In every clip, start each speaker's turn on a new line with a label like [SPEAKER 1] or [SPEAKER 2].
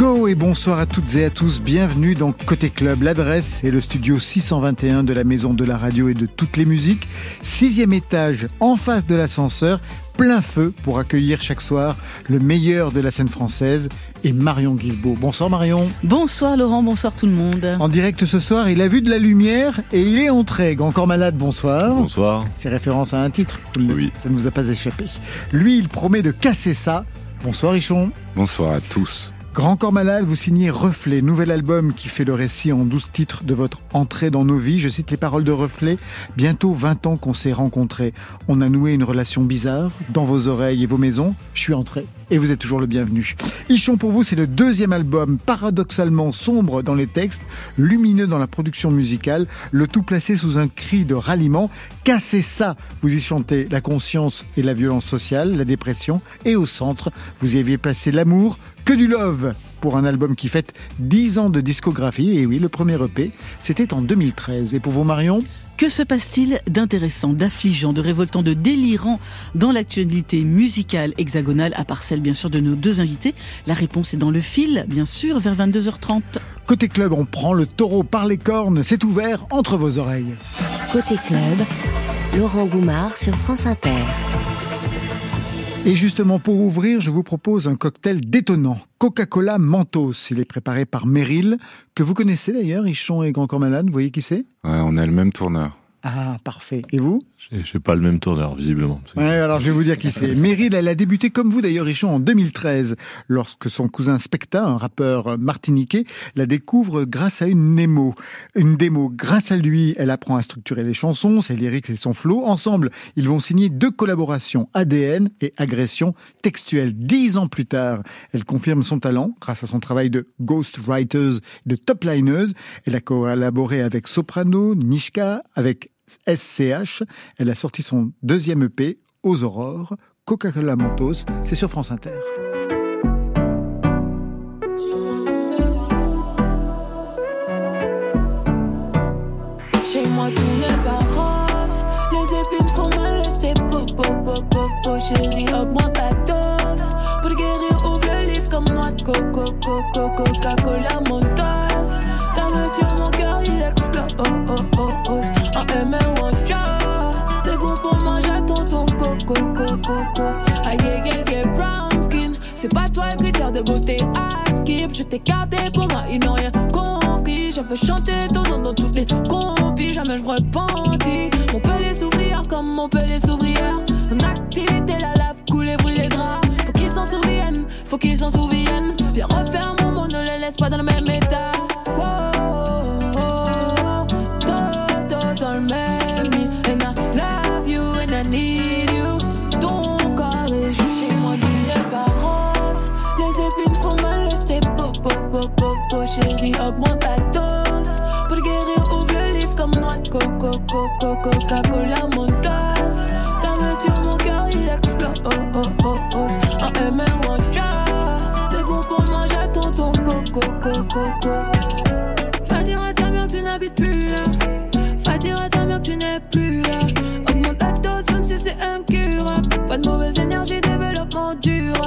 [SPEAKER 1] Go et bonsoir à toutes et à tous. Bienvenue dans Côté Club. L'adresse est le studio 621 de la Maison de la Radio et de toutes les musiques. Sixième étage, en face de l'ascenseur, plein feu pour accueillir chaque soir le meilleur de la scène française et Marion Guilbeault. Bonsoir Marion.
[SPEAKER 2] Bonsoir Laurent, bonsoir tout le monde.
[SPEAKER 1] En direct ce soir, il a vu de la lumière et il est entré. Encore malade, bonsoir.
[SPEAKER 3] Bonsoir.
[SPEAKER 1] C'est référence à un titre.
[SPEAKER 3] Oui.
[SPEAKER 1] Ça ne nous a pas échappé. Lui, il promet de casser ça. Bonsoir Richon.
[SPEAKER 3] Bonsoir à tous.
[SPEAKER 1] Grand Corps Malade, vous signez Reflet, nouvel album qui fait le récit en douze titres de votre entrée dans nos vies. Je cite les paroles de Reflet. Bientôt 20 ans qu'on s'est rencontrés. On a noué une relation bizarre dans vos oreilles et vos maisons. Je suis entré et vous êtes toujours le bienvenu. Ichon pour vous, c'est le deuxième album, paradoxalement sombre dans les textes, lumineux dans la production musicale, le tout placé sous un cri de ralliement. Cassez ça Vous y chantez la conscience et la violence sociale, la dépression, et au centre, vous y aviez placé l'amour, que du love pour un album qui fête 10 ans de discographie. Et oui, le premier EP, c'était en 2013. Et pour vous, Marion?
[SPEAKER 2] Que se passe-t-il d'intéressant, d'affligeant, de révoltant, de délirant dans l'actualité musicale hexagonale, à part celle bien sûr de nos deux invités? La réponse est dans le fil, bien sûr, vers 22h30.
[SPEAKER 1] Côté club, on prend le taureau par les cornes, c'est ouvert entre vos oreilles.
[SPEAKER 4] Côté club, Laurent Goumard sur France Inter.
[SPEAKER 1] Et justement, pour ouvrir, je vous propose un cocktail détonnant. Coca-Cola Mentos. Il est préparé par Meryl, que vous connaissez d'ailleurs, Ichon et Grand Corps Malade. Vous voyez qui c'est?
[SPEAKER 3] Ouais, on a le même tourneur.
[SPEAKER 1] Ah, parfait. Et vous?
[SPEAKER 5] Je sais pas le même tourneur, visiblement.
[SPEAKER 1] Ouais, alors je vais vous dire qui c'est. Meryl, elle a débuté comme vous d'ailleurs, Richon, en 2013, lorsque son cousin Specta, un rappeur martiniquais, la découvre grâce à une démo. Une démo. Grâce à lui, elle apprend à structurer les chansons, ses lyrics et son flow. Ensemble, ils vont signer deux collaborations, ADN et Agression textuelle. Dix ans plus tard, elle confirme son talent grâce à son travail de ghostwriters, de topliners. Elle a collaboré avec Soprano, Nishka, avec SCH. Elle a sorti son deuxième EP, Aux Aurores, Coca-Cola Mentos. C'est sur France Inter.
[SPEAKER 6] Chez moi tout n'est pas rose Les épines font mal, laissez po po po po po Chérie, augmente ta dose Pour guérir, ouvre le livre comme noix de coco coco Coca-Cola Mentos C'est bon pour manger tonton coco coco coco Aïe aïe aïe brown skin. C'est pas toi le critère de beauté. À skip. Je t'ai gardé pour moi, ils n'ont rien compris. Je veux chanter ton nom dans toutes les compis Jamais je repentis. Mon pelé s'ouvrir comme mon pelé s'ouvrière En activité, la lave couler, brûle les draps. Faut qu'ils s'en souviennent, faut qu'ils s'en souviennent. Viens refaire ne les laisse pas dans le même état po Chérie, augmente ta dose. Pour guérir, ouvre le livre comme de coco, coco, Coca-Cola Mentos Ta main sur mon cœur, il explose. Oh, oh, oh, oh. En M en C'est bon pour manger tonton coco, coco, coco. Va dire à ta mère tu n'habites plus là. Va ta mère que tu n'es plus là. Augmente ta dose même si c'est incurable. Pas de mauvaise énergie, développement durable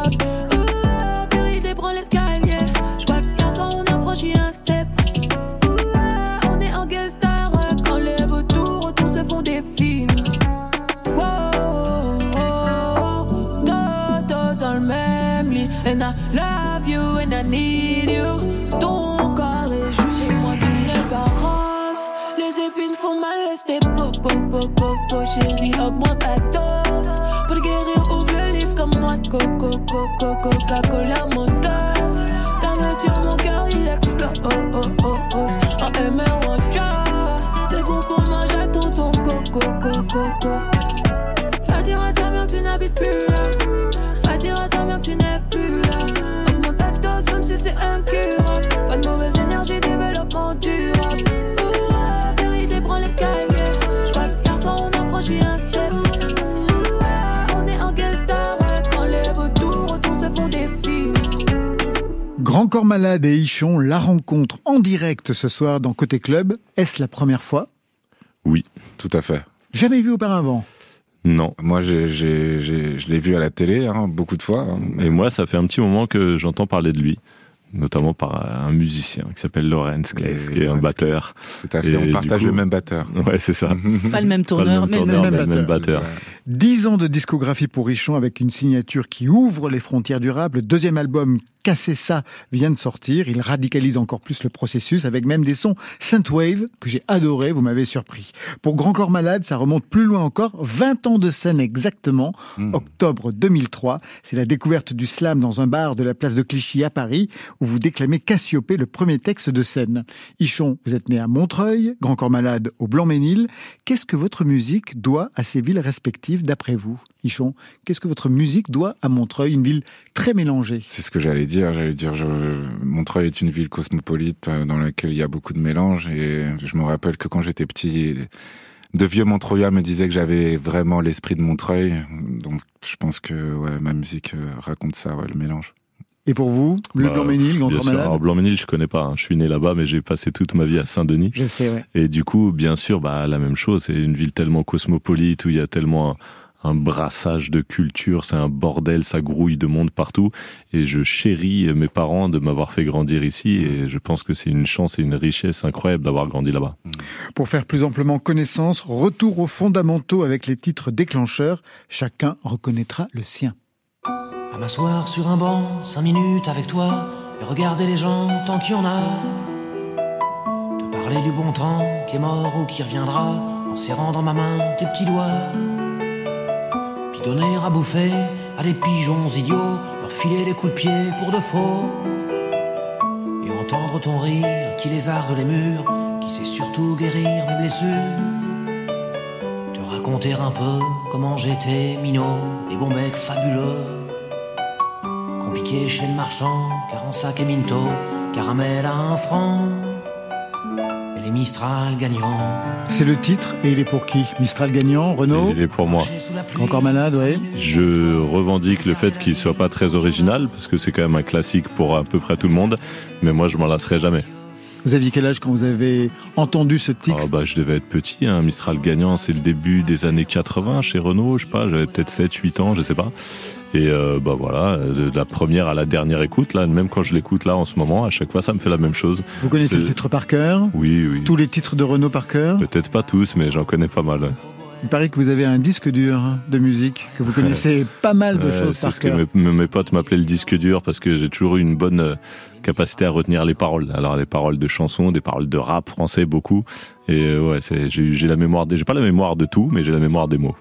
[SPEAKER 6] Coca-Cola
[SPEAKER 1] Malade et Ichon, la rencontre en direct ce soir dans Côté Club. Est-ce la première fois?
[SPEAKER 5] Oui.
[SPEAKER 3] Tout à fait.
[SPEAKER 1] Jamais vu auparavant?
[SPEAKER 5] Non.
[SPEAKER 3] Moi, je l'ai vu à la télé hein, beaucoup de fois. hein.
[SPEAKER 5] Et moi, ça fait un petit moment que j'entends parler de lui, notamment par un musicien qui s'appelle Lorenz Claes, qui est un batteur.
[SPEAKER 3] Tout à fait.
[SPEAKER 5] Et
[SPEAKER 3] On
[SPEAKER 5] du
[SPEAKER 3] partage
[SPEAKER 5] coup-
[SPEAKER 3] le même batteur.
[SPEAKER 5] Ouais, c'est ça.
[SPEAKER 2] Pas le même
[SPEAKER 5] Pas le
[SPEAKER 2] tourneur,
[SPEAKER 5] même
[SPEAKER 2] mais le
[SPEAKER 5] tourneur,
[SPEAKER 2] même.
[SPEAKER 5] mais le même
[SPEAKER 1] batteur. Dix ans de discographie pour Ichon avec une signature qui ouvre les frontières durables. Le deuxième album, Casser ça, vient de sortir. Il radicalise encore plus le processus avec même des sons synthwave que j'ai adoré. Vous m'avez surpris. Pour Grand Corps Malade, ça remonte plus loin encore. 20 ans de scène exactement.
[SPEAKER 3] Mm.
[SPEAKER 1] Octobre 2003. C'est la découverte du slam dans un bar de la place de Clichy à Paris où vous déclamez Cassiopée, le premier texte de scène. Ichon, vous êtes né à Montreuil, Grand Corps Malade au Blanc-Ménil. Qu'est-ce que votre musique doit à ces villes respectives? D'après vous Ichon, qu'est-ce que votre musique doit à Montreuil, une ville très mélangée?
[SPEAKER 3] C'est ce que j'allais dire. J'allais dire, Montreuil est une ville cosmopolite euh, dans laquelle il y a beaucoup de mélanges. Et je me rappelle que quand j'étais petit, de vieux Montreuillois me disaient que j'avais vraiment l'esprit de Montreuil. Donc, je pense que ouais, ma musique euh, raconte ça, ouais, le mélange.
[SPEAKER 1] Et pour vous, le
[SPEAKER 5] Bah,
[SPEAKER 1] Blanc-Ménil, Grand
[SPEAKER 5] Bien sûr. Alors, Blanc-Ménil, je connais pas. hein. Je suis né là-bas, mais j'ai passé toute ma vie à Saint-Denis.
[SPEAKER 1] Je sais, ouais.
[SPEAKER 5] Et du coup, bien sûr, bah, la même chose. C'est une ville tellement cosmopolite où il y a tellement un, un brassage de culture. C'est un bordel, ça grouille de monde partout. Et je chéris mes parents de m'avoir fait grandir ici. Et je pense que c'est une chance et une richesse incroyable d'avoir grandi là-bas.
[SPEAKER 1] Pour faire plus amplement connaissance, retour aux fondamentaux avec les titres déclencheurs. Chacun reconnaîtra le sien.
[SPEAKER 7] À m'asseoir sur un banc, cinq minutes avec toi, et regarder les gens tant qu'il y en a. Te parler du bon temps qui est mort ou qui reviendra, en serrant dans ma main tes petits doigts. Puis donner à bouffer à des pigeons idiots, leur filer des coups de pied pour de faux. Et entendre ton rire qui lézarde les murs, qui sait surtout guérir mes blessures. Te raconter un peu comment j'étais minot et bon bec fabuleux. Chez le marchand, car en sac et minto, caramel à un franc. Et les Mistral gagnants.
[SPEAKER 1] C'est le titre et il est pour qui Mistral gagnant, Renault,
[SPEAKER 5] Et pour moi,
[SPEAKER 1] Encore malade, ouais.
[SPEAKER 5] je revendique le fait qu'il soit pas très original, parce que c'est quand même un classique pour à peu près tout le monde. Mais moi, je m'en lasserai jamais.
[SPEAKER 1] Vous aviez quel âge quand vous avez entendu ce
[SPEAKER 5] Ah
[SPEAKER 1] titre
[SPEAKER 5] bah, je devais être petit, hein. Mistral gagnant, c'est le début des années 80 chez Renault, je sais pas, j'avais peut-être 7, 8 ans, je sais pas. Et euh, bah voilà, de la première à la dernière écoute, là, même quand je l'écoute là en ce moment, à chaque fois ça me fait la même chose.
[SPEAKER 1] Vous connaissez
[SPEAKER 5] c'est-
[SPEAKER 1] le titre par cœur
[SPEAKER 5] Oui, oui.
[SPEAKER 1] Tous les titres de Renault par cœur
[SPEAKER 5] Peut-être pas tous, mais j'en connais pas mal.
[SPEAKER 1] Il paraît que vous avez un disque dur de musique, que vous connaissez pas mal de
[SPEAKER 5] Ouais,
[SPEAKER 1] choses
[SPEAKER 5] c'est
[SPEAKER 1] par
[SPEAKER 5] ce que
[SPEAKER 1] cœur.
[SPEAKER 5] mes, potes m'appelaient le disque dur parce que j'ai toujours eu une bonne euh, capacité à retenir les paroles. Alors les paroles de chansons, des paroles de rap français beaucoup. Et euh, ouais, c'est, j'ai, la mémoire. J'ai pas la mémoire de tout, mais j'ai la mémoire des mots.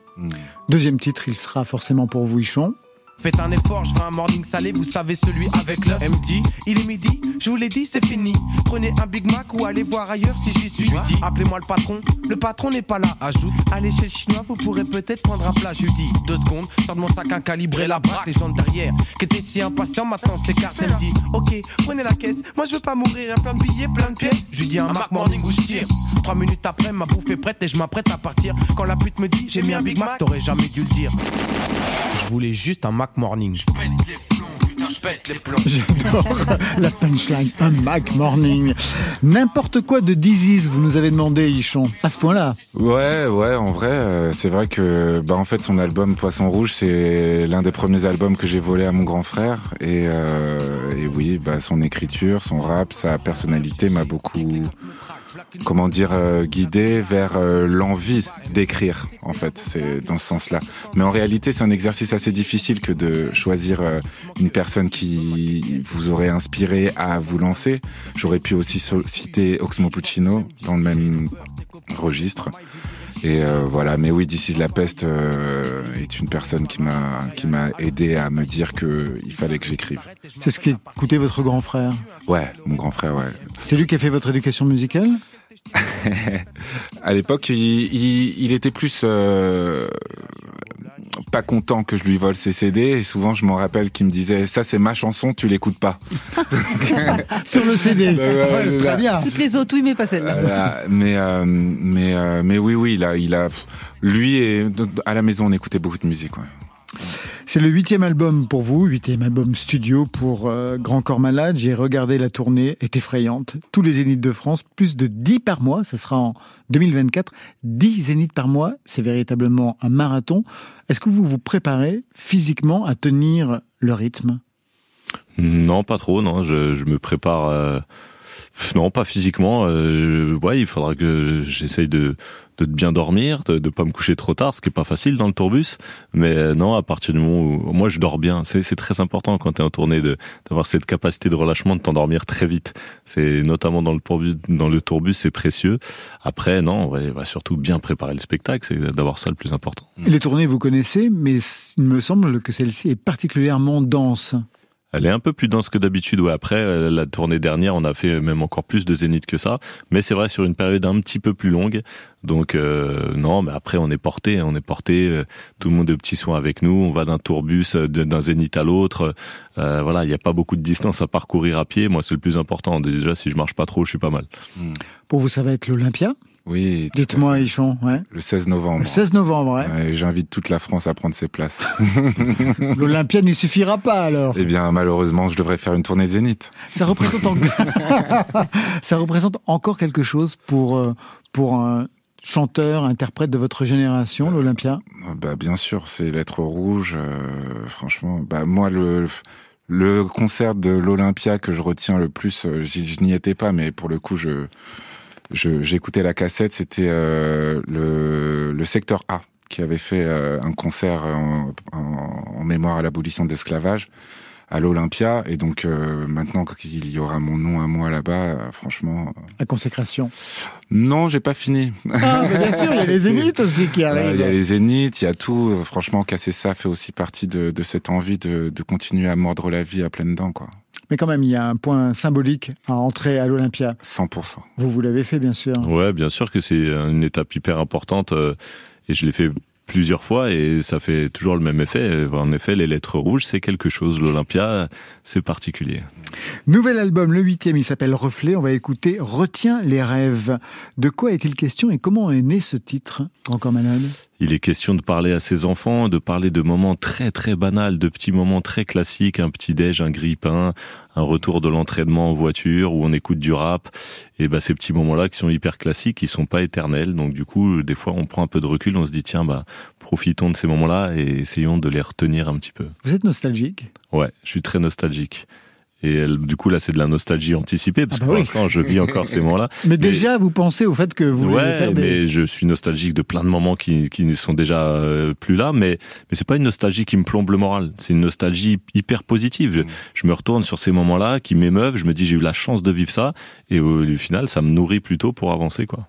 [SPEAKER 1] Deuxième titre, il sera forcément pour vous, Ichon.
[SPEAKER 8] Faites un effort, je veux un morning salé, vous savez celui avec l'œuf. Elle me dit, il est midi, je vous l'ai dit, c'est fini. Prenez un Big Mac ou allez voir ailleurs si j'y suis. Je dis, appelez-moi le patron, le patron n'est pas là. Ajoute, allez chez le chinois, vous pourrez peut-être prendre un plat. Je dis, deux secondes, sors de mon sac un calibre et la braque. Les gens derrière, qui étaient si impatients, maintenant s'écartent. Elle me dit, ok, prenez la caisse, moi je veux pas mourir, y'a plein de billets, plein de pièces. Je dis, un Mac morning où je tire. Trois minutes après, ma bouffe est prête et je m'apprête à partir. Quand la pute me dit, j'ai mis un Big Mac, t'aurais jamais dû le dire. Je voulais juste un Mac Morning. Je pète les plombs, putain, je pète les plombs.
[SPEAKER 1] J'adore la punchline, un Mac Morning. N'importe quoi de Disease, vous nous avez demandé, Ichon. À ce point-là.
[SPEAKER 3] Ouais, ouais, en vrai, euh, c'est vrai que, bah, en fait, son album Poisson Rouge, c'est l'un des premiers albums que j'ai volé à mon grand frère. Et, euh, et oui, bah, son écriture, son rap, sa personnalité m'a beaucoup, comment dire, euh, guidé vers euh, l'envie d'écrire, en fait, c'est dans ce sens-là. Mais en réalité, c'est un exercice assez difficile que de choisir euh, une personne qui vous aurait inspiré à vous lancer. J'aurais pu aussi citer Oxmo Puccino dans le même registre. Et euh, voilà, mais oui, d'ici la peste euh, est une personne qui m'a qui m'a aidé à me dire que il fallait que j'écrive.
[SPEAKER 1] C'est ce qu'écoutait votre grand frère?
[SPEAKER 3] Ouais, mon grand frère, ouais.
[SPEAKER 1] C'est lui qui a fait votre éducation musicale?
[SPEAKER 3] à l'époque, il, il, il était plus euh, pas content que je lui vole ses CD et souvent je m'en rappelle qu'il me disait ça c'est ma chanson, tu l'écoutes pas.
[SPEAKER 1] Sur le CD.
[SPEAKER 3] Ouais, ouais,
[SPEAKER 1] Ouais,
[SPEAKER 3] ouais,
[SPEAKER 1] très bien.
[SPEAKER 2] Toutes les autres, oui, mais pas celle-là.
[SPEAKER 3] Voilà. mais euh, mais euh, mais oui oui il a il a lui et à la maison on écoutait beaucoup de musique. Ouais.
[SPEAKER 1] C'est le huitième album pour vous, huitième album studio pour euh, Grand Corps Malade. J'ai regardé la tournée, est effrayante. Tous les zéniths de France, plus de 10 par mois, ce sera en 2024. 10 zéniths par mois, c'est véritablement un marathon. Est-ce que vous vous préparez physiquement à tenir le rythme?
[SPEAKER 5] Non, pas trop, non. Je, me prépare... Euh, non, pas physiquement. Euh, ouais, il faudra que j'essaye de, de bien dormir, de ne pas me coucher trop tard, ce qui est pas facile dans le tourbus. Mais euh, non, à partir du moment où moi je dors bien, c'est très important quand tu es en tournée d'avoir cette capacité de relâchement, de t'endormir très vite. C'est notamment dans le tourbus, dans le tourbus, c'est précieux. Après, non, on va, surtout bien préparer le spectacle, c'est d'avoir ça le plus important.
[SPEAKER 1] Les tournées, vous connaissez, mais il me semble que celle-ci est particulièrement dense.
[SPEAKER 5] Elle est un peu plus dense que d'habitude. Ouais, après euh, la tournée dernière, on a fait même encore plus de zénith que ça. Mais c'est vrai sur une période un petit peu plus longue. Donc euh, non, mais après on est porté, on est porté. Euh, tout le monde est de petits soins avec nous. On va d'un tourbus, d'un zénith à l'autre. voilà, il n'y a pas beaucoup de distance à parcourir à pied. Moi, c'est le plus important. Déjà, si je marche pas trop, je suis pas mal.
[SPEAKER 1] Pour vous, ça va être l'Olympia?
[SPEAKER 3] Oui.
[SPEAKER 1] Dites-moi, Ichon. Ouais.
[SPEAKER 3] Le 16 novembre. Le
[SPEAKER 1] 16 novembre, ouais.
[SPEAKER 3] J'invite toute la France à prendre ses places.
[SPEAKER 1] L'Olympia n'y suffira pas alors.
[SPEAKER 3] Eh bien, malheureusement, je devrais faire une tournée Zénith.
[SPEAKER 1] Ça représente, Ça représente encore quelque chose pour, euh, pour un chanteur, interprète de votre génération, l'Olympia
[SPEAKER 3] bah, Bien sûr, c'est Lettres Rouges. Euh, franchement, bah, moi, le. Le concert de l'Olympia que je retiens le plus, euh, je n'y étais pas, mais pour le coup, je, j'ai écouté la cassette, c'était euh, le, le, secteur A qui avait fait euh, un concert en, en, mémoire à l'abolition de l'esclavage à l'Olympia. Et donc euh, maintenant qu'il y aura mon nom à moi là-bas, franchement.
[SPEAKER 1] La consécration.
[SPEAKER 3] Non, j'ai pas fini.
[SPEAKER 1] Ah, bien sûr, il y a les zéniths aussi qui arrivent.
[SPEAKER 3] Il y a les zéniths, il y a tout. Franchement, casser ça fait aussi partie de, de cette envie de, de continuer à mordre la vie à pleines dents, quoi.
[SPEAKER 1] Mais quand même, il y a un point symbolique à entrer à l'Olympia.
[SPEAKER 3] 100%.
[SPEAKER 1] Vous, vous l'avez fait, bien sûr.
[SPEAKER 5] Ouais, bien sûr que c'est une étape hyper importante. Euh, et je l'ai fait plusieurs fois et ça fait toujours le même effet. En effet, les lettres rouges, c'est quelque chose. L'Olympia, c'est particulier.
[SPEAKER 1] Nouvel album, le huitième, il s'appelle Reflet. On va écouter Retiens les rêves. De quoi est-il question et comment est né ce titre, Encore Malade?
[SPEAKER 5] Il est question de parler à ses enfants, de parler de moments très très banals, de petits moments très classiques, un petit déj, un grille-pain, un retour de l'entraînement en voiture où on écoute du rap. Et bah ces petits moments-là qui sont hyper classiques, qui sont pas éternels. Donc du coup, des fois, on prend un peu de recul, on se dit tiens bah profitons de ces moments-là et essayons de les retenir un petit peu.
[SPEAKER 1] Vous êtes nostalgique?
[SPEAKER 5] Ouais, je suis très nostalgique. Et du coup, là, c'est de la nostalgie anticipée, parce ah que bah pour l'instant, je vis encore ces moments-là.
[SPEAKER 1] Mais, déjà, vous pensez au fait que vous
[SPEAKER 5] ouais, les mais je suis nostalgique de plein de moments qui, qui ne sont déjà euh, plus là, mais, mais c'est pas une nostalgie qui me plombe le moral. C'est une nostalgie hyper positive. Je, je me retourne sur ces moments-là qui m'émeuvent, je me dis, j'ai eu la chance de vivre ça, et au, au final, ça me nourrit plutôt pour avancer, quoi.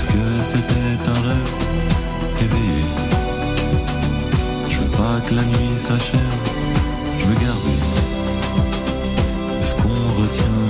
[SPEAKER 5] Est-ce que c'était un rêve éveillé Je veux pas que la nuit s'achève. Je veux garder. Est-ce qu'on retient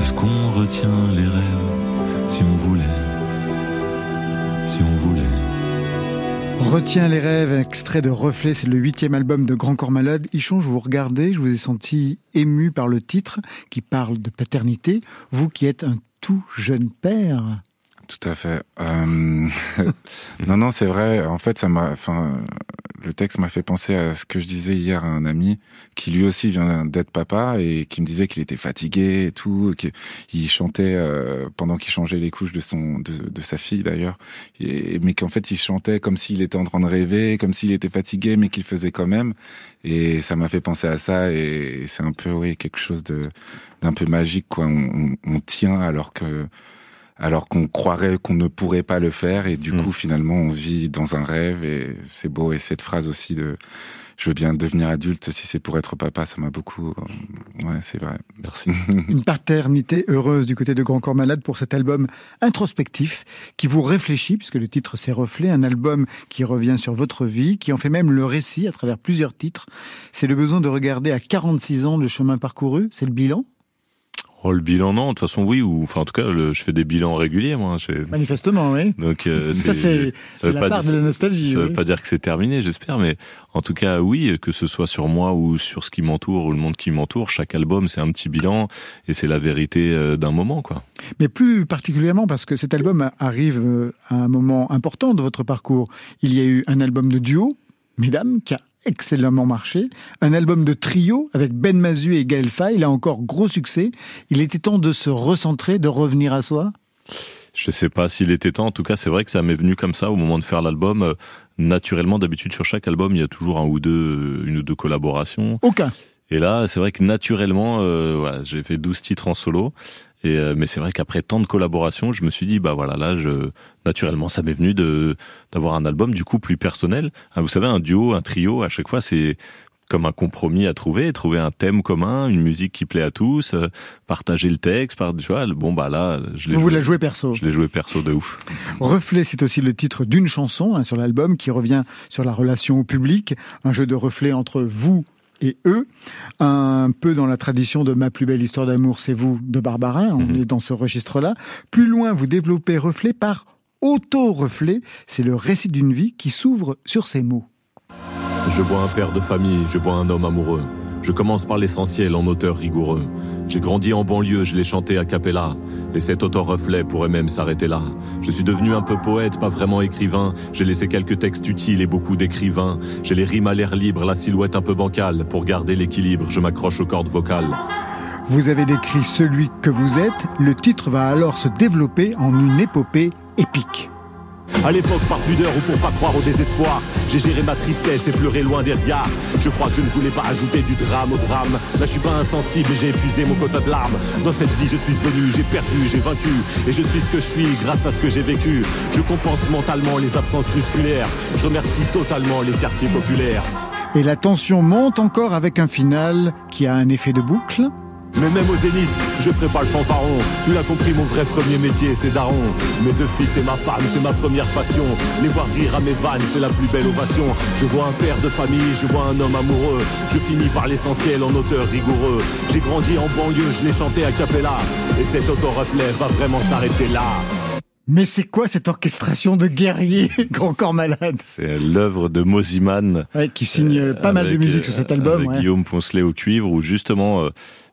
[SPEAKER 5] Est-ce qu'on retient les rêves si on voulait Si on voulait?
[SPEAKER 1] Retiens les rêves, extrait de Reflet, c'est le huitième album de Grand Corps Malade. Ichon, je vous regardais, je vous ai senti ému par le titre qui parle de paternité. Vous qui êtes un tout jeune père.
[SPEAKER 3] Tout à fait. Euh... non, non, c'est vrai. En fait, ça m'a, enfin, le texte m'a fait penser à ce que je disais hier à un ami qui lui aussi vient d'être papa et qui me disait qu'il était fatigué et tout, qu'il chantait euh, pendant qu'il changeait les couches de son, de, sa fille d'ailleurs, mais qu'en fait il chantait comme s'il était en train de rêver, comme s'il était fatigué, mais qu'il faisait quand même. Et ça m'a fait penser à ça et c'est un peu, oui, quelque chose de d'un peu magique quoi. On tient alors que alors qu'on croirait qu'on ne pourrait pas le faire et du mmh. coup finalement on vit dans un rêve et c'est beau et cette phrase aussi de je veux bien devenir adulte si c'est pour être papa, ça m'a beaucoup ouais, c'est vrai.
[SPEAKER 5] Merci.
[SPEAKER 1] Une paternité heureuse du côté de Grand Corps Malade pour cet album introspectif qui vous réfléchit puisque le titre c'est Reflet, un album qui revient sur votre vie, qui en fait même le récit à travers plusieurs titres. C'est le besoin de regarder à 46 ans le chemin parcouru, c'est le bilan
[SPEAKER 5] Oh, le bilan, non. De toute façon, oui. Ou, enfin, en tout cas, le, je fais des bilans réguliers, moi.
[SPEAKER 1] Manifestement, oui.
[SPEAKER 5] Donc, euh,
[SPEAKER 1] ça, c'est la part de la nostalgie.
[SPEAKER 5] Ça
[SPEAKER 1] oui.
[SPEAKER 5] veut pas dire que c'est terminé, j'espère, mais en tout cas, oui, que ce soit sur moi ou sur ce qui m'entoure ou le monde qui m'entoure, chaque album, c'est un petit bilan et c'est la vérité euh, d'un moment, quoi.
[SPEAKER 1] Mais plus particulièrement parce que cet album arrive euh, à un moment important de votre parcours. Il y a eu un album de duo, Mesdames, qui a excellemment marché. Un album de trio avec Ben Mazu et Gaël Faye, là encore gros succès. Il était temps de se recentrer, de revenir à soi
[SPEAKER 5] Je sais pas s'il était temps. En tout cas, c'est vrai que ça m'est venu comme ça au moment de faire l'album. Euh, naturellement, d'habitude, sur chaque album, il y a toujours un ou deux, une ou deux collaborations.
[SPEAKER 1] Aucun.
[SPEAKER 5] Et là, c'est vrai que naturellement, euh, voilà, j'ai fait 12 titres en solo. Et euh, mais c'est vrai qu'après tant de collaborations, je me suis dit bah voilà là, je, naturellement, ça m'est venu de d'avoir un album du coup plus personnel. Hein, vous savez, un duo, un trio, à chaque fois c'est comme un compromis à trouver, trouver un thème commun, une musique qui plaît à tous, euh, partager le texte, par, tu vois, bon bah là, je l'ai
[SPEAKER 1] Vous
[SPEAKER 5] joué,
[SPEAKER 1] perso.
[SPEAKER 5] je l'ai joué perso de ouf.
[SPEAKER 1] Reflet, c'est aussi le titre d'une chanson hein, sur l'album qui revient sur la relation au public, un jeu de reflets entre vous et eux, un peu dans la tradition de Ma plus belle histoire d'amour, c'est vous de Barbarin, on
[SPEAKER 5] Mhm.
[SPEAKER 1] est dans ce registre-là. Plus loin, vous développez reflet par auto-reflet, c'est le récit d'une vie qui s'ouvre sur ces mots.
[SPEAKER 5] Je vois un père de famille, je vois un homme amoureux. Je commence par l'essentiel en auteur rigoureux. J'ai grandi en banlieue, je l'ai chanté à cappella. Et cet auto-reflet pourrait même s'arrêter là. Je suis devenu un peu poète, pas vraiment écrivain. J'ai laissé quelques textes utiles et beaucoup d'écrivains. J'ai les rimes à l'air libre, la silhouette un peu bancale. Pour garder l'équilibre, je m'accroche aux cordes vocales.
[SPEAKER 1] Vous avez décrit celui que vous êtes, le titre va alors se développer en une épopée épique.
[SPEAKER 9] À l'époque, par pudeur ou pour pas croire au désespoir, j'ai géré ma tristesse et pleuré loin des regards. Je crois que je ne voulais pas ajouter du drame au drame. Là, je suis pas insensible et j'ai épuisé mon quota de larmes. Dans cette vie, je suis venu, j'ai perdu, j'ai vaincu. Et je suis ce que je suis grâce à ce que j'ai vécu. Je compense mentalement les absences musculaires. Je remercie totalement les quartiers populaires.
[SPEAKER 1] Et la tension monte encore avec un final qui a un effet de boucle.
[SPEAKER 9] Mais même au zénith, je ferai pas le fanfaron. Tu l'as compris, mon vrai premier métier, c'est daron. Mes deux fils et ma femme, c'est ma première passion. Les voir rire à mes vannes, c'est la plus belle ovation. Je vois un père de famille, je vois un homme amoureux. Je finis par l'essentiel en auteur rigoureux. J'ai grandi en banlieue, je l'ai chanté à Capella. Et cet auto-reflet va vraiment s'arrêter là.
[SPEAKER 1] Mais c'est quoi cette orchestration de guerriers Grand Corps Malade
[SPEAKER 5] C'est l'œuvre de Moziman.
[SPEAKER 1] Ouais, qui signe euh, pas mal de musique sur cet album.
[SPEAKER 5] Avec
[SPEAKER 1] ouais.
[SPEAKER 5] Guillaume Poncelet au cuivre, où justement, euh,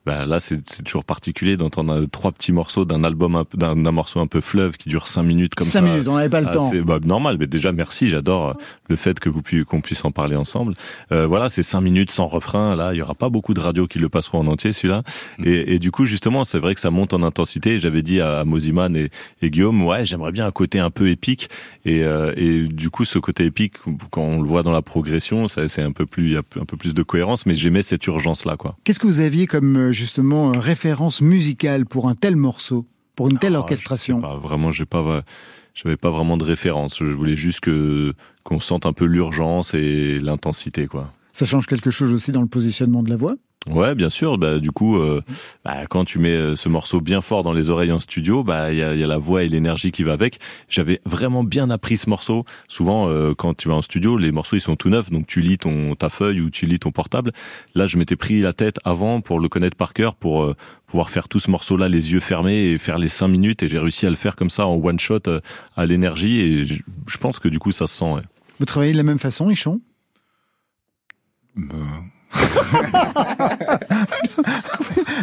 [SPEAKER 5] bah, là c'est toujours particulier d'entendre trois petits morceaux d'un album, d'un morceau un peu fleuve qui dure cinq minutes comme
[SPEAKER 1] Cinq
[SPEAKER 5] ça.
[SPEAKER 1] minutes, on n'avait pas le
[SPEAKER 5] Ah,
[SPEAKER 1] temps.
[SPEAKER 5] C'est bah, normal, mais déjà merci, j'adore euh, le fait que vous pu- qu'on puisse en parler ensemble. Euh, voilà, c'est cinq minutes sans refrain. Là, il y aura pas beaucoup de radios qui le passeront en entier celui-là.
[SPEAKER 1] Mm.
[SPEAKER 5] Et, et du coup, justement, c'est vrai que ça monte en intensité. J'avais dit à, à Moziman et, et Guillaume, ouais, j'aimerais bien un côté un peu épique. Et, euh, et du coup, ce côté épique, quand on le voit dans la progression, ça, c'est un peu plus, il y a un peu plus de cohérence. Mais j'aimais cette urgence-là, quoi.
[SPEAKER 1] Qu'est-ce que vous aviez comme euh, justement euh, référence musicale pour un tel morceau, pour une telle
[SPEAKER 5] Ah,
[SPEAKER 1] orchestration
[SPEAKER 5] je sais pas, Vraiment, j'ai pas, j'avais pas vraiment de référence. Je voulais juste que qu'on sente un peu l'urgence et l'intensité, quoi.
[SPEAKER 1] Ça change quelque chose aussi dans le positionnement de la voix?
[SPEAKER 5] Ouais, bien sûr. Bah, du coup, euh, bah, quand tu mets euh, ce morceau bien fort dans les oreilles en studio, bah il y a, il y a la voix et l'énergie qui va avec. J'avais vraiment bien appris ce morceau. Souvent, euh, quand tu vas en studio, les morceaux ils sont tout neufs, donc tu lis ton ta feuille ou tu lis ton portable. Là, je m'étais pris la tête avant pour le connaître par cœur, pour euh, pouvoir faire tout ce morceau-là les yeux fermés et faire les cinq minutes. Et j'ai réussi à le faire comme ça en one shot euh, à l'énergie. Et je, je pense que du coup, ça se sent. ouais.
[SPEAKER 1] Vous travaillez de la même façon, Ichon?
[SPEAKER 3] Bah,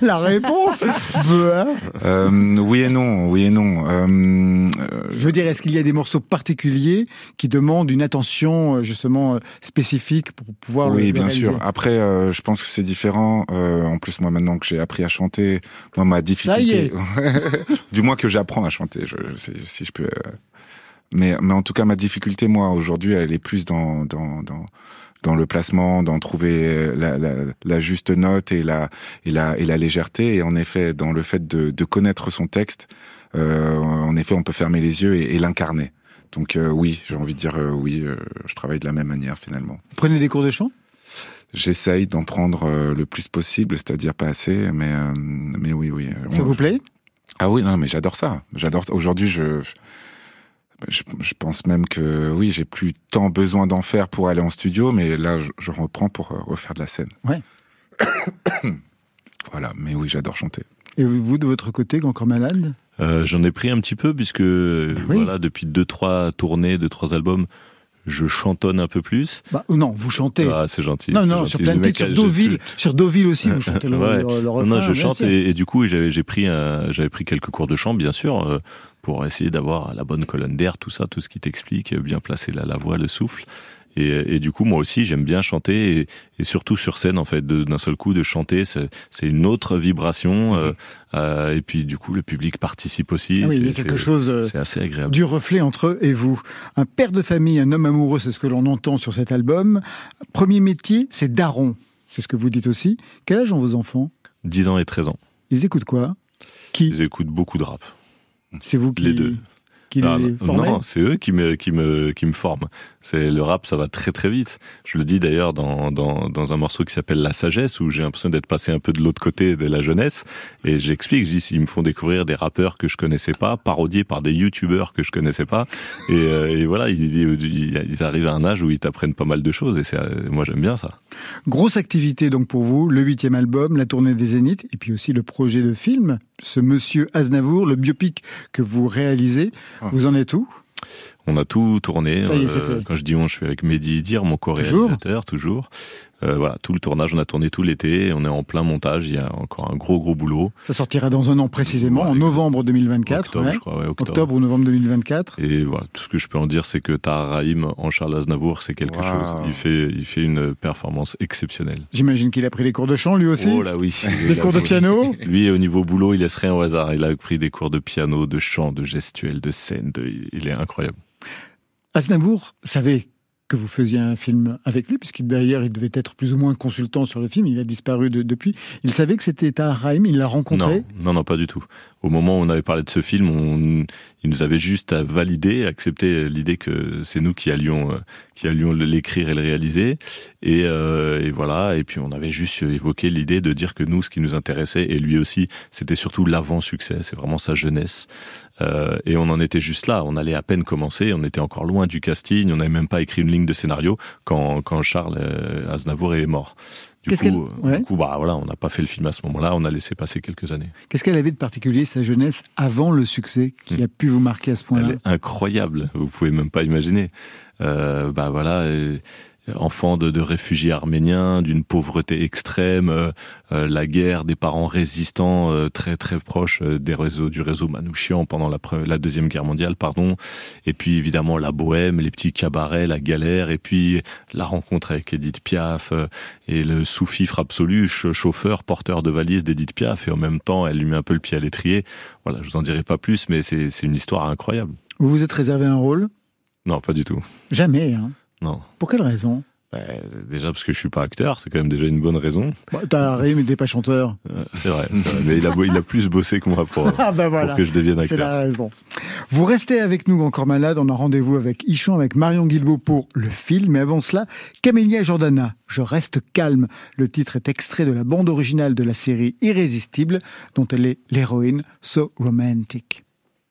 [SPEAKER 1] La réponse Bah,
[SPEAKER 3] euh, oui et non, oui et non. Euh,
[SPEAKER 1] Je veux dire, est-ce qu'il y a des morceaux particuliers qui demandent une attention euh, justement euh, spécifique pour pouvoir le-
[SPEAKER 3] oui,
[SPEAKER 1] le
[SPEAKER 3] bien
[SPEAKER 1] réaliser
[SPEAKER 3] sûr. Après, euh, je pense que c'est différent. En plus, moi, maintenant que j'ai appris à chanter, moi, ma difficulté, du moins que j'apprends à chanter, je, si, si je peux. Mais, mais en tout cas, ma difficulté, moi, aujourd'hui, elle est plus dans dans dans dans le placement, dans trouver la, la, la juste note et la et la et la légèreté. Et en effet, dans le fait de, de connaître son texte, euh, en effet, on peut fermer les yeux et, et l'incarner. Donc euh, oui, j'ai envie de dire euh, oui, euh, je travaille de la même manière finalement.
[SPEAKER 1] Vous prenez des cours de chant?
[SPEAKER 3] J'essaye d'en prendre euh, le plus possible, c'est-à-dire pas assez, mais euh, mais oui, oui.
[SPEAKER 1] Ça
[SPEAKER 3] On-
[SPEAKER 1] vous plaît?
[SPEAKER 3] Ah oui, non, mais j'adore ça. J'adore. Aujourd'hui, je, je je pense même que oui, j'ai plus tant besoin d'en faire pour aller en studio, mais là, je, je reprends pour euh, refaire de la scène.
[SPEAKER 1] Ouais.
[SPEAKER 3] voilà, mais oui, j'adore chanter.
[SPEAKER 1] Et vous, de votre côté, Grand Corps Malade?
[SPEAKER 5] Euh, J'en ai pris un petit peu puisque
[SPEAKER 1] oui.
[SPEAKER 5] voilà depuis deux trois tournées, deux trois albums, je chantonne un peu plus.
[SPEAKER 1] bah, ou Non, vous chantez.
[SPEAKER 5] Ah, c'est gentil.
[SPEAKER 1] non, non,
[SPEAKER 5] gentil.
[SPEAKER 1] sur plein
[SPEAKER 5] Le
[SPEAKER 1] de titres,
[SPEAKER 5] a-
[SPEAKER 1] sur
[SPEAKER 5] je-
[SPEAKER 1] Deauville, sur Deauville aussi, vous chantez le,
[SPEAKER 5] Ouais.
[SPEAKER 1] le- le
[SPEAKER 5] Non,
[SPEAKER 1] refrain.
[SPEAKER 5] non, je chante et, et du coup j'avais pris j'avais pris quelques cours de chant bien sûr euh, pour essayer d'avoir la bonne colonne d'air, tout ça, tout ce qui t'explique, bien placer la, la voix, le souffle. Et, et du coup moi aussi j'aime bien chanter et, et surtout sur scène en fait d'un seul coup de chanter c'est une autre vibration euh, euh, et puis du coup le public participe aussi.
[SPEAKER 1] Ah oui, il y a
[SPEAKER 5] C'est-
[SPEAKER 1] quelque chose euh,
[SPEAKER 5] C'est assez agréable.
[SPEAKER 1] du reflet entre eux et vous. Un père de famille, un homme amoureux, c'est ce que l'on entend sur cet album. Premier métier, c'est daron. C'est ce que vous dites aussi. Quel âge ont vos enfants?
[SPEAKER 5] 10 ans et 13 ans.
[SPEAKER 1] Ils écoutent quoi? Qui?
[SPEAKER 5] Ils écoutent beaucoup de rap.
[SPEAKER 1] C'est vous qui
[SPEAKER 5] Les deux.
[SPEAKER 1] qui
[SPEAKER 5] Ah,
[SPEAKER 1] les formez?
[SPEAKER 5] non, c'est eux qui me, qui me, qui me forment. C'est le rap, ça va très très vite. Je le dis d'ailleurs dans, dans, dans un morceau qui s'appelle La Sagesse, où j'ai l'impression d'être passé un peu de l'autre côté de la jeunesse. Et j'explique, je dis, ils me font découvrir des rappeurs que je connaissais pas, parodiés par des youtubeurs que je connaissais pas. Et, euh, et voilà, ils, ils, ils arrivent à un âge où ils t'apprennent pas mal de choses. Et c'est, euh, moi j'aime bien ça.
[SPEAKER 1] Grosse activité donc pour vous, le huitième album, la tournée des Zéniths, et puis aussi le projet de film, ce Monsieur Aznavour, le biopic que vous réalisez.
[SPEAKER 3] Ah.
[SPEAKER 1] Vous en êtes où?
[SPEAKER 5] On a tout tourné.
[SPEAKER 1] Ça y est, fait.
[SPEAKER 5] Quand je dis on, je suis avec Mehdi Dir, mon co-réalisateur, toujours. Euh, voilà, tout le tournage, on a tourné tout l'été. On est en plein montage. Il y a encore un gros gros boulot.
[SPEAKER 1] Ça sortira dans un an précisément,
[SPEAKER 5] Ouais,
[SPEAKER 1] en novembre 2024.
[SPEAKER 5] Octobre,
[SPEAKER 1] ouais.
[SPEAKER 5] je crois, ouais, octobre.
[SPEAKER 1] Octobre ou novembre 2024.
[SPEAKER 5] Et voilà, tout ce que je peux en dire, c'est que Tahar Rahim en Charles Aznavour, c'est quelque
[SPEAKER 3] Wow.
[SPEAKER 5] chose. Il fait, il fait une performance exceptionnelle.
[SPEAKER 1] J'imagine qu'il a pris des cours de chant lui aussi.
[SPEAKER 5] Oh là oui.
[SPEAKER 1] des cours de piano.
[SPEAKER 5] Lui, au niveau boulot, il laisse rien au hasard. Il a pris des cours de piano, de chant, de gestuelle, de scène. de- Il est incroyable.
[SPEAKER 1] Aznavour savait que vous faisiez un film avec lui, puisqu'il d'ailleurs il devait être plus ou moins consultant sur le film, il a disparu depuis. Il savait que c'était Tahar Rahim, il l'a rencontré
[SPEAKER 5] non, non, non, pas du tout. Au moment où on avait parlé de ce film, il nous avait juste à valider, accepter l'idée que c'est nous qui allions, euh, qui allions l'écrire et le réaliser. Euh, et, voilà. Et puis on avait juste évoqué l'idée de dire que nous, ce qui nous intéressait, et lui aussi, c'était surtout l'avant-succès. C'est vraiment sa jeunesse. Euh, et on en était juste là. On allait à peine commencer. On était encore loin du casting. On n'avait même pas écrit une ligne de scénario quand, quand Charles euh, Aznavour est mort. Du coup, euh, du coup, bah voilà, on n'a pas fait le film à ce moment-là, on a laissé passer quelques années.
[SPEAKER 1] Qu'est-ce qu'elle avait de particulier sa jeunesse avant le succès qui a pu vous marquer à ce point-là?
[SPEAKER 5] Elle est incroyable, vous pouvez même pas imaginer. Euh, bah voilà. Enfant de, de, réfugiés arméniens, d'une pauvreté extrême, euh, euh, la guerre, des parents résistants euh, très très proches des réseaux du réseau Manouchian pendant la, la deuxième guerre mondiale, pardon, et puis évidemment la bohème, les petits cabarets, la galère, et puis la rencontre avec Edith Piaf et le sous-fifre absolu, chauffeur, porteur de valise d'Edith Piaf, et en même temps elle lui met un peu le pied à l'étrier. Voilà, je vous en dirai pas plus, mais c'est une histoire incroyable.
[SPEAKER 1] Vous vous êtes réservé un rôle?
[SPEAKER 5] Non, pas du tout.
[SPEAKER 1] Jamais. Hein
[SPEAKER 5] non.
[SPEAKER 1] Pour quelle raison?
[SPEAKER 5] Bah, déjà parce que je suis pas acteur, c'est quand même déjà une bonne raison.
[SPEAKER 1] Bah, T'as mais t'es pas chanteur.
[SPEAKER 5] Euh, c'est vrai, mais il a, il a plus bossé que moi pour, ah bah voilà, pour que je devienne acteur.
[SPEAKER 1] C'est la raison. Vous restez avec nous encore malade, on a rendez-vous avec Ichon, avec Marion Guilbault pour le film, mais avant cela, Camélia Jordana, Je reste calme. Le titre est extrait de la bande originale de la série Irrésistible, dont elle est l'héroïne So Romantic.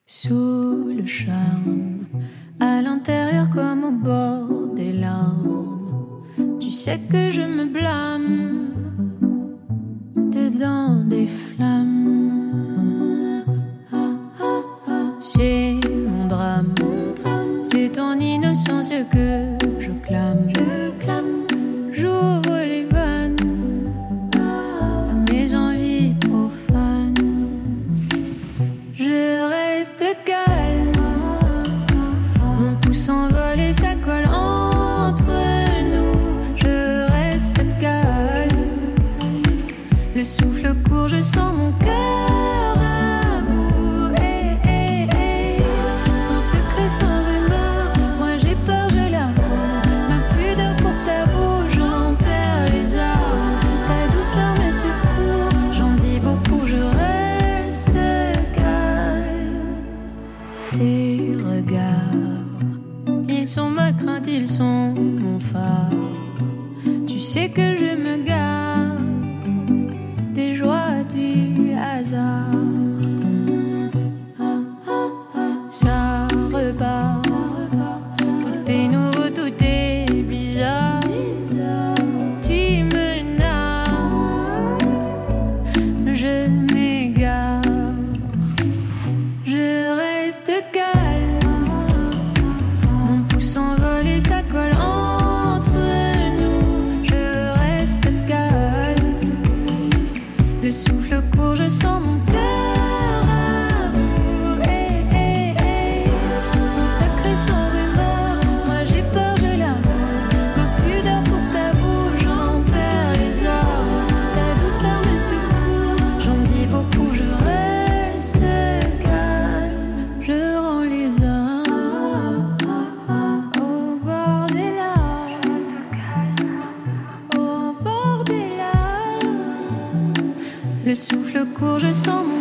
[SPEAKER 10] Sous le charme, à l'intérieur comme au bord des larmes tu sais que je me blâme dedans des flammes. C'est mon drame, c'est ton innocence que je clame. Je clame, Tu souffle court, je sens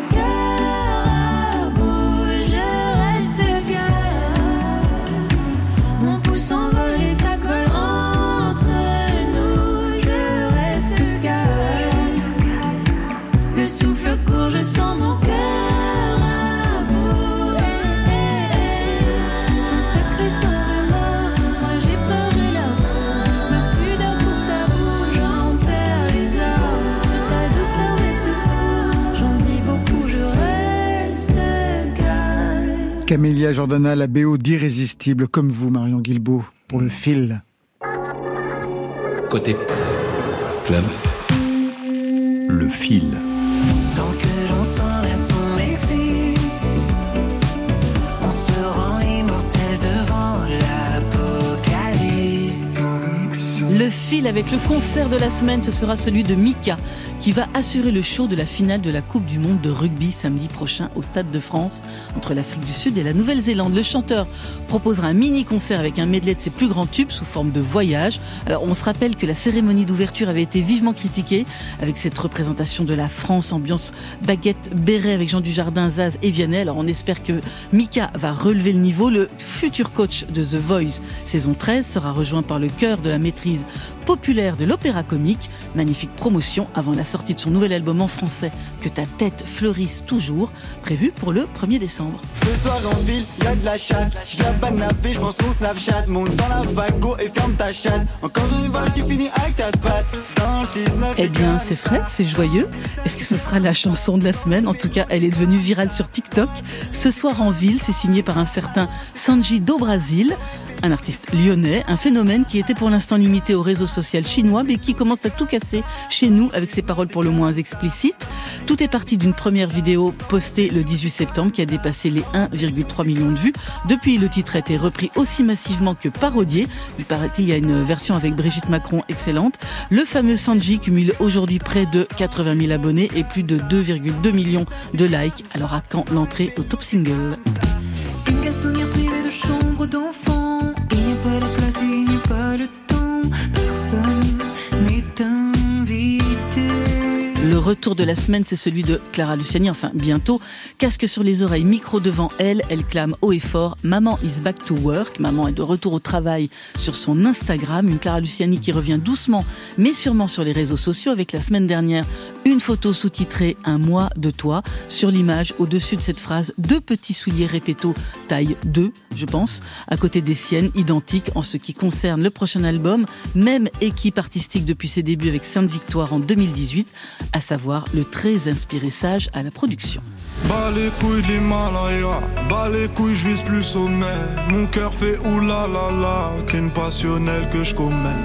[SPEAKER 1] Camélia Jordana, la BO d'Irrésistible, comme vous, Marion Guilbault, pour le fil.
[SPEAKER 11] Côté club,
[SPEAKER 5] Le fil.
[SPEAKER 12] Tant que l'on vers son maîtrise, on se rend immortel devant l'apocalypse.
[SPEAKER 2] Le fil avec le concert de la semaine, ce sera celui de Mika, qui va assurer le show de la finale de la Coupe du Monde de rugby samedi prochain au Stade de France entre l'Afrique du Sud et la Nouvelle-Zélande. Le chanteur proposera un mini-concert avec un medley de ses plus grands tubes sous forme de voyage. Alors on se rappelle que la cérémonie d'ouverture avait été vivement critiquée avec cette représentation de la France, ambiance baguette béret avec Jean Dujardin, Zaz et Vianney. Alors on espère que Mika va relever le niveau. Le futur coach de The Voice saison 13 sera rejoint par le cœur de la maîtrise populaire de l'opéra comique. Magnifique promotion avant la sortie de son nouvel album en français Que ta tête fleurisse toujours, prévu pour le 1er décembre.
[SPEAKER 12] Ce soir en ville, de la chatte. Snapchat. Monte dans la vago et ferme ta chatte. Encore une vague qui finit avec ta patte. Dans le 19,
[SPEAKER 2] Eh bien, c'est frais, c'est joyeux. Est-ce que ce sera la chanson de la semaine? En tout cas, elle est devenue virale sur TikTok. Ce soir en ville, c'est signé par un certain Sanji do Brasil, un artiste lyonnais, un phénomène qui était pour l'instant limité au réseau social chinois, mais qui commence à tout casser chez nous avec ses paroles pour le moins explicites. Tout est parti d'une première vidéo postée le 18 septembre qui a dépassé les 1,3 millions de vues. Depuis, le titre a été repris aussi massivement que parodié. Il paraît-il, il y a une version avec Brigitte Macron excellente. Le fameux Sanji cumule aujourd'hui près de 80 000 abonnés et plus de 2,2 millions de likes. Alors à quand l'entrée au top single? Retour de la semaine, c'est celui de Clara Luciani, enfin bientôt. Casque sur les oreilles, micro devant elle, elle clame haut et fort Maman is back to work. Maman est de retour au travail sur son Instagram. Une Clara Luciani qui revient doucement, mais sûrement sur les réseaux sociaux avec la semaine dernière une photo sous-titrée Un mois de toi. Sur l'image, au-dessus de cette phrase, deux petits souliers répéto taille 2, je pense, à côté des siennes, identiques en ce qui concerne le prochain album, même équipe artistique depuis ses débuts avec Sainte Victoire en 2018, à savoir le très inspiré sage à la production.
[SPEAKER 11] Bas les couilles de l'Himalaya, bas les couilles, je vise plus sommet. Mon cœur fait oulala, crime passionnel que je commets.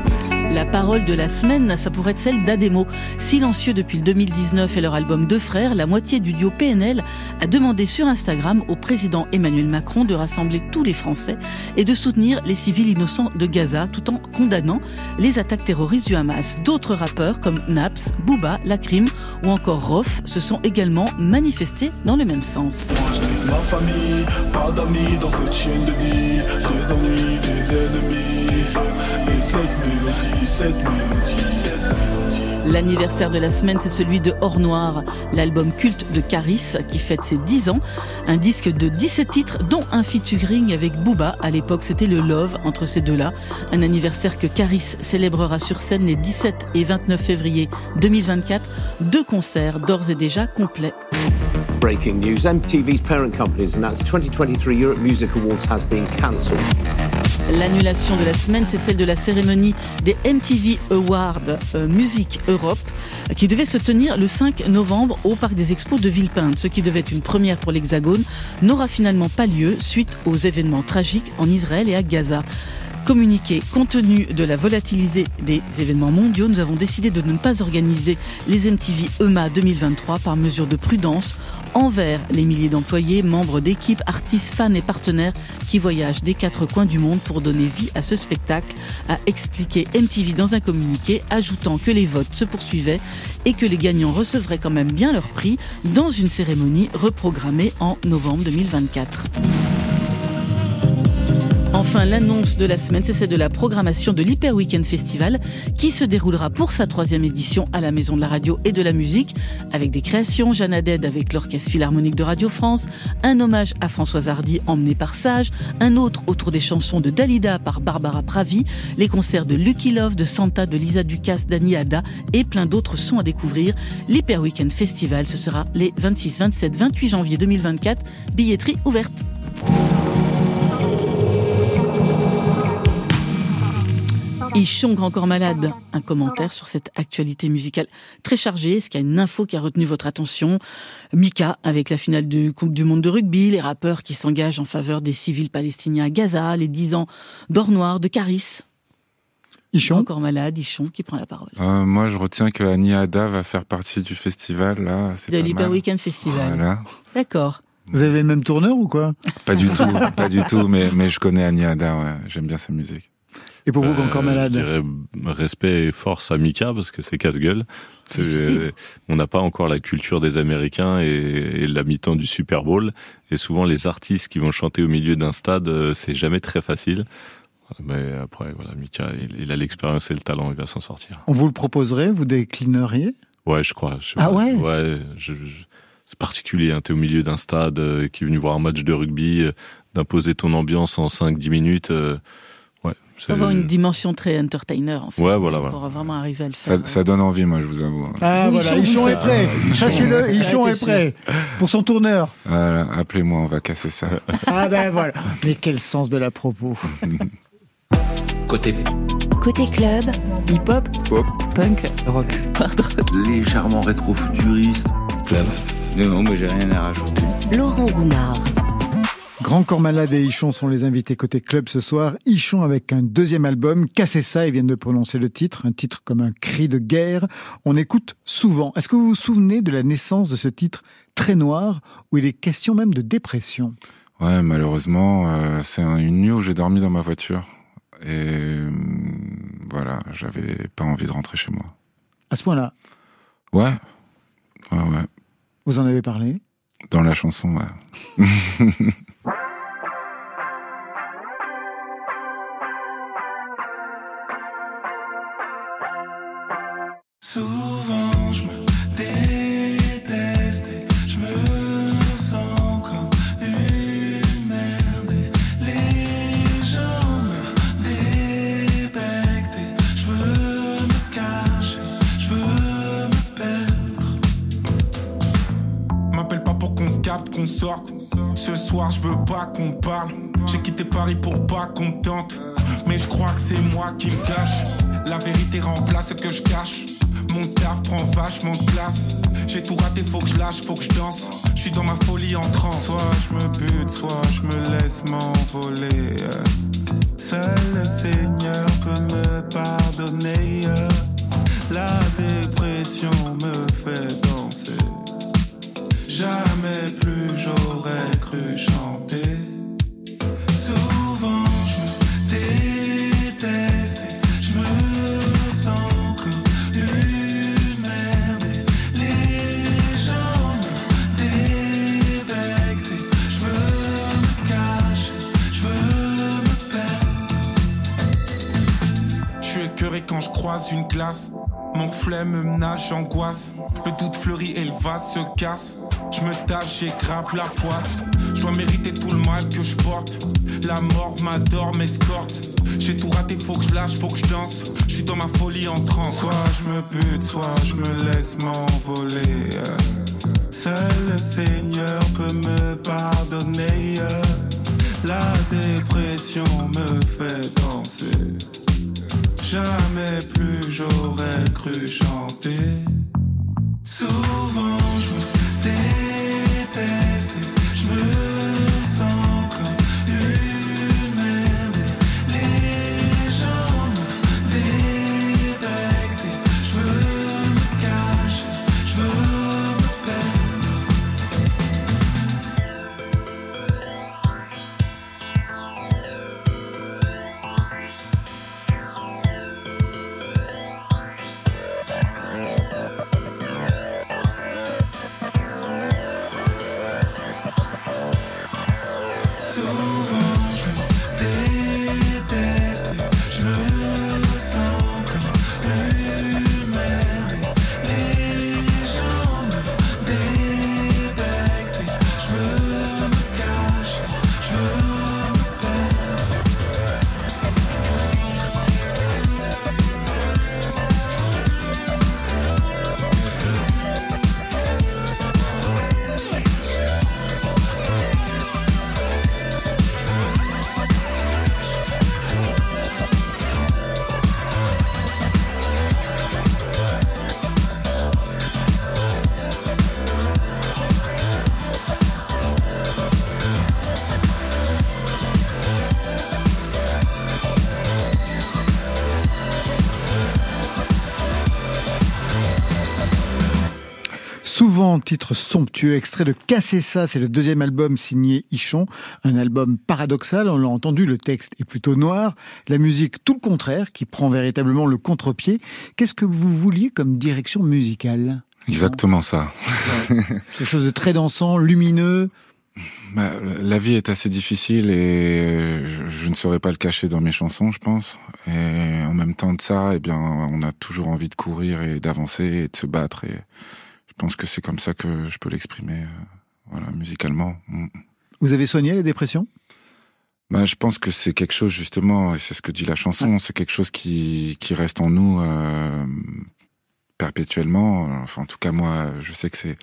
[SPEAKER 2] La parole de la semaine, ça pourrait être celle d'Ademo. Silencieux depuis le 2019 et leur album Deux Frères, la moitié du duo PNL a demandé sur Instagram au président Emmanuel Macron de rassembler tous les Français et de soutenir les civils innocents de Gaza tout en condamnant les attaques terroristes du Hamas. D'autres rappeurs comme Naps, Booba, Lacrim ou encore Rof se sont également manifestés dans le même sens.
[SPEAKER 11] Et cette mélodie, cette mélodie, cette mélodie.
[SPEAKER 2] L'anniversaire de la semaine, c'est celui de Hors Noir, l'album culte de Caris qui fête ses 10 ans. Un disque de 17 titres, dont un featuring avec Booba. À l'époque, c'était le Love entre ces deux-là. Un anniversaire que Caris célébrera sur scène les 17 et 29 février 2024. Deux concerts d'ores et déjà complets.
[SPEAKER 13] Breaking news MTV's parent companies announced 2023 Europe Music Awards has been cancelled.
[SPEAKER 2] L'annulation de la semaine, c'est celle de la cérémonie des MTV Awards euh, Musique Europe, qui devait se tenir le 5 novembre au Parc des Expos de Villepinte. Ce qui devait être une première pour l'Hexagone n'aura finalement pas lieu suite aux événements tragiques en Israël et à Gaza. Communiqué, compte tenu de la volatilité des événements mondiaux, nous avons décidé de ne pas organiser les MTV EMA 2023 par mesure de prudence envers les milliers d'employés, membres d'équipes, artistes, fans et partenaires qui voyagent des quatre coins du monde pour donner vie à ce spectacle, a expliqué MTV dans un communiqué, ajoutant que les votes se poursuivaient et que les gagnants recevraient quand même bien leur prix dans une cérémonie reprogrammée en novembre 2024. Enfin, l'annonce de la semaine, c'est celle de la programmation de l'Hyper Weekend Festival qui se déroulera pour sa troisième édition à la Maison de la Radio et de la Musique avec des créations, Jeanne Haddad avec l'Orchestre Philharmonique de Radio France, un hommage à Françoise Hardy emmené par Sage, un autre autour des chansons de Dalida par Barbara Pravi, les concerts de Lucky Love, de Santa, de Lisa Ducasse, d'Annie Ada et plein d'autres sons à découvrir. L'Hyper Weekend Festival, ce sera les 26, 27, 28 janvier 2024, billetterie ouverte. Ichon Grand Corps Malade, un commentaire sur cette actualité musicale très chargée. Est-ce qu'il y a une info qui a retenu votre attention? Mika, avec la finale du Coupe du Monde de rugby, les rappeurs qui s'engagent en faveur des civils palestiniens à Gaza, les 10 ans d'or noir de Caris.
[SPEAKER 1] Ichon
[SPEAKER 2] Corps Malade, Ichon qui prend la parole.
[SPEAKER 3] Euh, moi, je retiens que Annie Ada va faire partie du festival. Là,
[SPEAKER 2] De l'Hyper
[SPEAKER 3] mal.
[SPEAKER 2] Weekend Festival.
[SPEAKER 3] Voilà.
[SPEAKER 2] D'accord.
[SPEAKER 1] Vous avez le même tourneur ou quoi?
[SPEAKER 3] Pas du tout, pas du tout, mais, mais je connais Annie Ada, ouais. j'aime bien sa musique.
[SPEAKER 1] Et pour vous, Grand Corps
[SPEAKER 5] Euh,
[SPEAKER 1] Malade
[SPEAKER 5] je dirais respect et force à Mika parce que c'est casse-gueule. On n'a pas encore la culture des Américains et, et la mi-temps du Super Bowl. Et souvent, les artistes qui vont chanter au milieu d'un stade, euh, c'est jamais très facile. Mais après, voilà, Mika, il, il a l'expérience et le talent, il va s'en sortir.
[SPEAKER 1] On vous le proposerait, vous déclineriez?
[SPEAKER 5] Ouais, je crois. je
[SPEAKER 1] Ah
[SPEAKER 5] pas.
[SPEAKER 1] ouais?
[SPEAKER 5] Ouais, je- je- c'est particulier. Hein, T'es au milieu d'un stade euh, qui est venu voir un match de rugby, euh, d'imposer ton ambiance en 5-10 minutes. euh, ouais,
[SPEAKER 2] Il
[SPEAKER 5] c'est
[SPEAKER 2] faut avoir une dimension très entertainer, en fait.
[SPEAKER 5] Ouais, voilà, voilà.
[SPEAKER 2] Pour vraiment arriver à le
[SPEAKER 3] Ça,
[SPEAKER 2] faire.
[SPEAKER 3] ça donne envie, moi, je vous avoue.
[SPEAKER 1] Ah
[SPEAKER 2] Oui,
[SPEAKER 1] voilà,
[SPEAKER 2] Ichon,
[SPEAKER 1] est prêt. Sachez-le, Ichon est prêt pour son tourneur.
[SPEAKER 3] Voilà, appelez-moi, on va casser ça.
[SPEAKER 1] Ah ben voilà. Mais quel sens de la propos.
[SPEAKER 14] Côté
[SPEAKER 4] Côté club,
[SPEAKER 2] Hip-hop,
[SPEAKER 14] pop,
[SPEAKER 2] punk,
[SPEAKER 1] Rock.
[SPEAKER 2] hard rock.
[SPEAKER 14] légèrement rétro-futuriste. Club. Non, non, mais j'ai rien à rajouter.
[SPEAKER 4] Laurent Goumard.
[SPEAKER 1] Grand Corps Malade et Ichon sont les invités côté club ce soir. Ichon avec un deuxième album, Cassez ça, ils viennent de prononcer le titre, un titre comme un cri de guerre. On écoute souvent. Est-ce que vous vous souvenez de la naissance de ce titre très noir, où il est question même de dépression?
[SPEAKER 3] Ouais, malheureusement, euh, c'est un- une nuit où j'ai dormi dans ma voiture. Et euh, voilà, j'avais pas envie de rentrer chez moi.
[SPEAKER 1] À ce point-là,
[SPEAKER 3] Ouais, ouais, ouais.
[SPEAKER 1] vous en avez parlé?
[SPEAKER 3] Dans la chanson, ouais.
[SPEAKER 11] Souvent je me déteste et je me sens comme une merde les gens me débectent et je veux me cacher, je veux me perdre. M'appelle pas pour qu'on se capte, qu'on sorte. Ce soir je veux pas qu'on parle. J'ai quitté Paris pour pas qu'on tente. Mais je crois que c'est moi qui me cache. La vérité remplace ce que je cache. Mon taf prend vachement de place. J'ai tout raté, faut que je lâche, faut que je danse. Je suis dans ma folie en transe. Soit je me bute, soit je me laisse m'envoler. Seul le Seigneur peut me pardonner. La dépression me fait danser. Jamais plus j'aurais cru chanter. Quand je croise une glace. Mon reflet me nage angoisse. Le doute fleurit et le vase se casse. Je me tâche, j'ai grave la poisse. Je dois mériter tout le mal que je porte. La mort m'adore, m'escorte. J'ai tout raté, faut que je lâche, faut que je danse. Je suis dans ma folie en transe. Soit je me bute, soit je me laisse m'envoler. Seul le Seigneur peut me pardonner. La dépression me fait danser. Jamais plus j'aurais cru chanter. Souvent je me
[SPEAKER 1] Titre somptueux, extrait de Casser ça, c'est le deuxième album signé Ichon, un album paradoxal, on l'a entendu, le texte est plutôt noir, la musique tout le contraire, qui prend véritablement le contre-pied. Qu'est-ce que vous vouliez comme direction musicale?
[SPEAKER 3] Exactement ça.
[SPEAKER 1] Quelque chose de très dansant, lumineux
[SPEAKER 3] bah, la vie est assez difficile et je, je, ne saurais pas le cacher dans mes chansons, je pense. Et en même temps de ça, eh bien, on a toujours envie de courir et d'avancer et de se battre. Et pense que c'est comme ça que je peux l'exprimer, euh, voilà, musicalement. Mm.
[SPEAKER 1] Vous avez soigné la dépression
[SPEAKER 3] bah, je pense que c'est quelque chose justement, et c'est ce que dit la chanson, c'est quelque chose qui, qui reste en nous euh, perpétuellement. Enfin, en tout cas, moi, je sais que c'est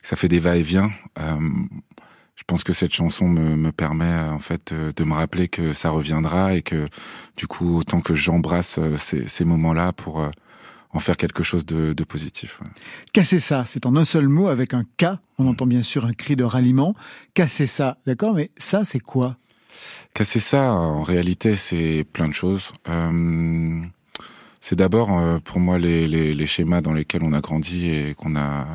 [SPEAKER 3] ça fait des va-et-vient. Euh, je pense que cette chanson me, me permet en fait de me rappeler que ça reviendra et que du coup autant que j'embrasse ces, ces moments-là pour euh, en faire quelque chose de, de positif. Ouais.
[SPEAKER 1] Casser ça, c'est en un seul mot avec un K. On entend bien sûr un cri de ralliement. Casser ça, d'accord, mais ça c'est quoi?
[SPEAKER 3] Casser ça, en réalité, c'est plein de choses. Euh, c'est d'abord euh, pour moi les, les, les schémas dans lesquels on a grandi et qu'on a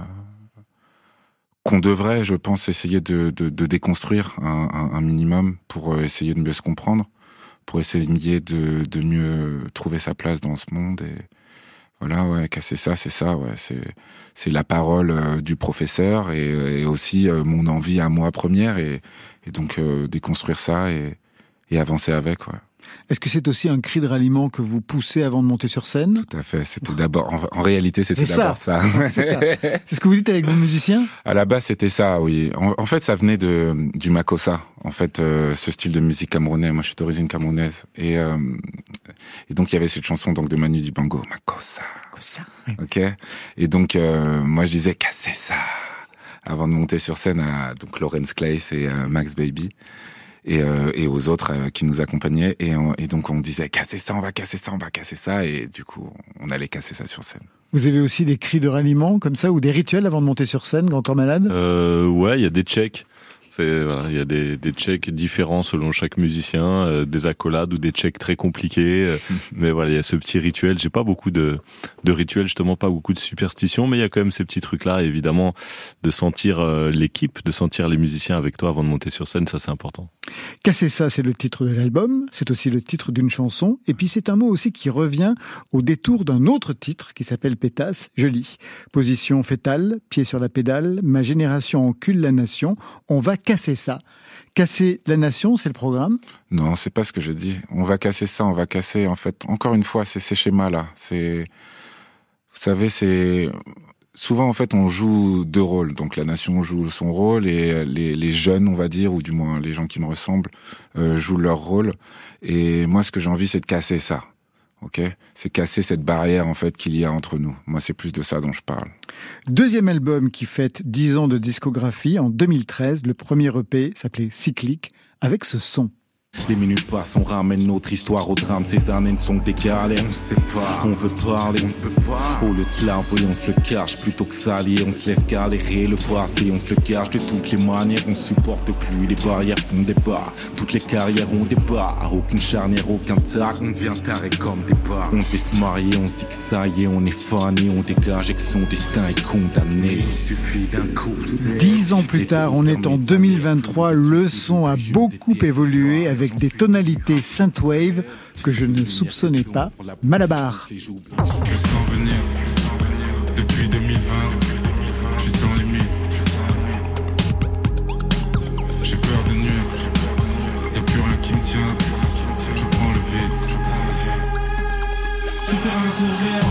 [SPEAKER 3] qu'on devrait, je pense, essayer de, de, de déconstruire un, un, un, minimum pour euh, essayer de mieux se comprendre, pour essayer de, de mieux trouver sa place dans ce monde. Et voilà, ouais, casser ça, c'est ça, ouais, c'est c'est la parole euh, du professeur et, et aussi euh, mon envie à moi première et, et donc euh, déconstruire ça et, et avancer avec, ouais.
[SPEAKER 1] Est-ce que c'est aussi un cri de ralliement que vous poussez avant de monter sur scène?
[SPEAKER 3] Tout à fait. C'était d'abord, en, en, réalité, c'était d'abord ça.
[SPEAKER 1] ça. c'est ce que vous dites avec vos musiciens?
[SPEAKER 3] À la base, c'était ça, oui. En, en, fait, ça venait de du makossa. En fait, euh, ce style de musique camerounais. Moi, je suis d'origine camerounaise, et euh, et donc il y avait cette chanson donc de Manu Dibango, makossa.
[SPEAKER 1] Makossa.
[SPEAKER 3] Ok. Et donc euh, moi, je disais cassez ça avant de monter sur scène à donc Lawrence Clays et Max Baby et, euh, et aux autres euh, qui nous accompagnaient. Et, on, et donc on disait casser ça, on va casser ça, on va casser ça. Et du coup, on allait casser ça sur scène.
[SPEAKER 1] Vous avez aussi des cris de ralliement comme ça ou des rituels avant de monter sur scène, Grand Corps Malade?
[SPEAKER 5] Euh, Ouais, il y a des checks. Voilà, il y a des, des checks différents selon chaque musicien, euh, des accolades ou des checks très compliqués. Euh, mais voilà, il y a ce petit rituel. J'ai pas beaucoup de, de rituels, justement pas beaucoup de superstitions, mais il y a quand même ces petits trucs-là. Évidemment, de sentir euh, l'équipe, de sentir les musiciens avec toi avant de monter sur scène, ça c'est important.
[SPEAKER 1] Casser ça, c'est le titre de l'album. C'est aussi le titre d'une chanson. Et puis c'est un mot aussi qui revient au détour d'un autre titre qui s'appelle Pétasse. Je lis. Position fétale, pied sur la pédale. Ma génération encule la nation. On va casser ça. Casser la nation, c'est le programme?
[SPEAKER 3] Non, c'est pas ce que je dis. On va casser ça, on va casser, en fait, encore une fois, c'est ces schémas-là. C'est, vous savez, c'est, souvent, en fait, on joue deux rôles. Donc, la nation joue son rôle et les, les jeunes, on va dire, ou du moins les gens qui me ressemblent, euh, jouent leur rôle. Et moi, ce que j'ai envie, c'est de casser ça ok? C'est casser cette barrière en fait qu'il y a entre nous. Moi, c'est plus de ça dont je parle.
[SPEAKER 1] Deuxième album qui fête 10 ans de discographie en 2013. Le premier EP s'appelait Cyclique avec ce son.
[SPEAKER 15] Des minutes passent, on ramène notre histoire au drame. Ces années ne sont que des galères. On sait pas, on veut parler, on ne peut pas. Au lieu de se l'avouer, on se le cache plutôt que s'allier. On se laisse galérer le passé, on se le cache de toutes les manières. On supporte plus, les barrières font des bas. Toutes les carrières ont des barres. Aucune charnière, aucun tac. On devient taré comme des bas. On devait se marier, on se dit que ça y est, on est fané. On dégage et que son destin est condamné. Il suffit d'un coup.
[SPEAKER 1] Dix ans plus tard, on est en 2023. Le son a beaucoup évolué avec avec des tonalités synthwave que je ne soupçonnais pas. Malabar.
[SPEAKER 11] Depuis 2020. Je suis sans limite. J'ai peur de nuire. Y'a plus rien qui me tient. Je prends le vide. Je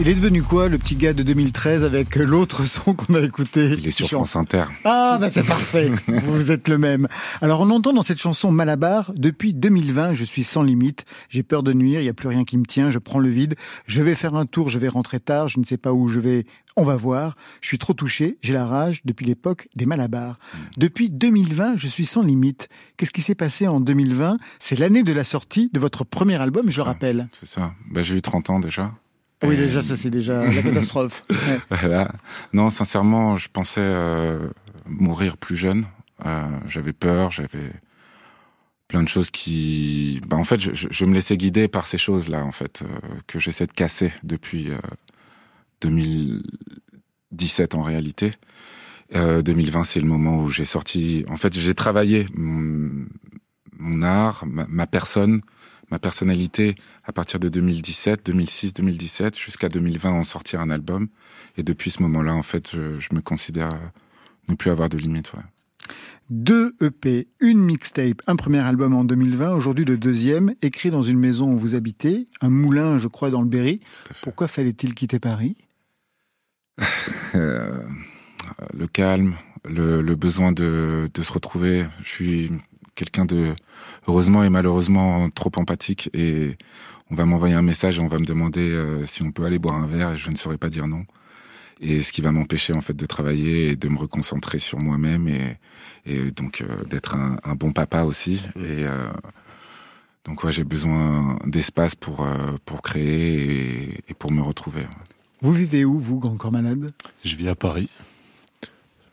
[SPEAKER 1] Il est devenu quoi, le petit gars de 2013 avec l'autre son qu'on a écouté?
[SPEAKER 3] Il est sur France Inter.
[SPEAKER 1] Ah, bah c'est parfait. Vous êtes le même. Alors, on entend dans cette chanson Malabar, depuis 2020, je suis sans limite. J'ai peur de nuire, il n'y a plus rien qui me tient, je prends le vide. Je vais faire un tour, je vais rentrer tard, je ne sais pas où je vais, On va voir. Je suis trop touché. J'ai la rage depuis l'époque des Malabars. Depuis 2020, je suis sans limite. Qu'est-ce qui s'est passé en 2020 C'est l'année de la sortie de votre premier album, je le rappelle.
[SPEAKER 3] C'est ça. Bah, j'ai eu 30 ans déjà.
[SPEAKER 1] Oui, déjà, ça c'est déjà la catastrophe.
[SPEAKER 3] Voilà. Non, sincèrement, je pensais euh, mourir plus jeune. Euh, j'avais peur, j'avais plein de choses qui. Bah, en fait, je, me laissais guider par ces choses-là, en fait, euh, que j'essaie de casser depuis euh, 2017 en réalité. Euh, 2020, c'est le moment où j'ai sorti. En fait, j'ai travaillé mon, art, ma personne, ma personnalité à partir de 2017, 2006, 2017 jusqu'à 2020 en sortir un album. Et depuis ce moment-là, en fait, je, je me considère ne plus avoir de limites. Ouais.
[SPEAKER 1] Deux EP, une mixtape, un premier album en 2020, aujourd'hui le deuxième, écrit dans une maison où vous habitez, un moulin, je crois, dans le Berry. Pourquoi fallait-il quitter Paris?
[SPEAKER 3] Euh, le calme, le, le besoin de, de se retrouver. Je suis quelqu'un de, heureusement et malheureusement, trop empathique et on va m'envoyer un message et on va me demander euh, si on peut aller boire un verre et je ne saurais pas dire non. Et ce qui va m'empêcher en fait de travailler et de me reconcentrer sur moi-même et, et donc euh, d'être un, un bon papa aussi. Et euh, donc ouais, j'ai besoin d'espace pour euh, pour créer et, et pour me retrouver.
[SPEAKER 1] Vous vivez où, vous, Grand Corps Malade?
[SPEAKER 5] Je vis à Paris.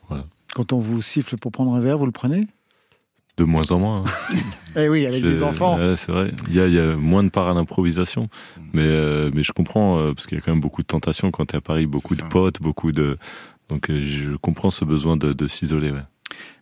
[SPEAKER 5] Voilà.
[SPEAKER 1] Quand on vous siffle pour prendre un verre, vous le prenez?
[SPEAKER 5] De moins en moins. hein.
[SPEAKER 1] Eh oui, avec des enfants.
[SPEAKER 5] ouais, c'est vrai. Il y, a, il y a moins de part à l'improvisation. Mais, euh, mais je comprends, euh, parce qu'il y a quand même beaucoup de tentations quand tu es à Paris, beaucoup de potes, beaucoup de. Donc euh, je comprends ce besoin de, de s'isoler. ouais.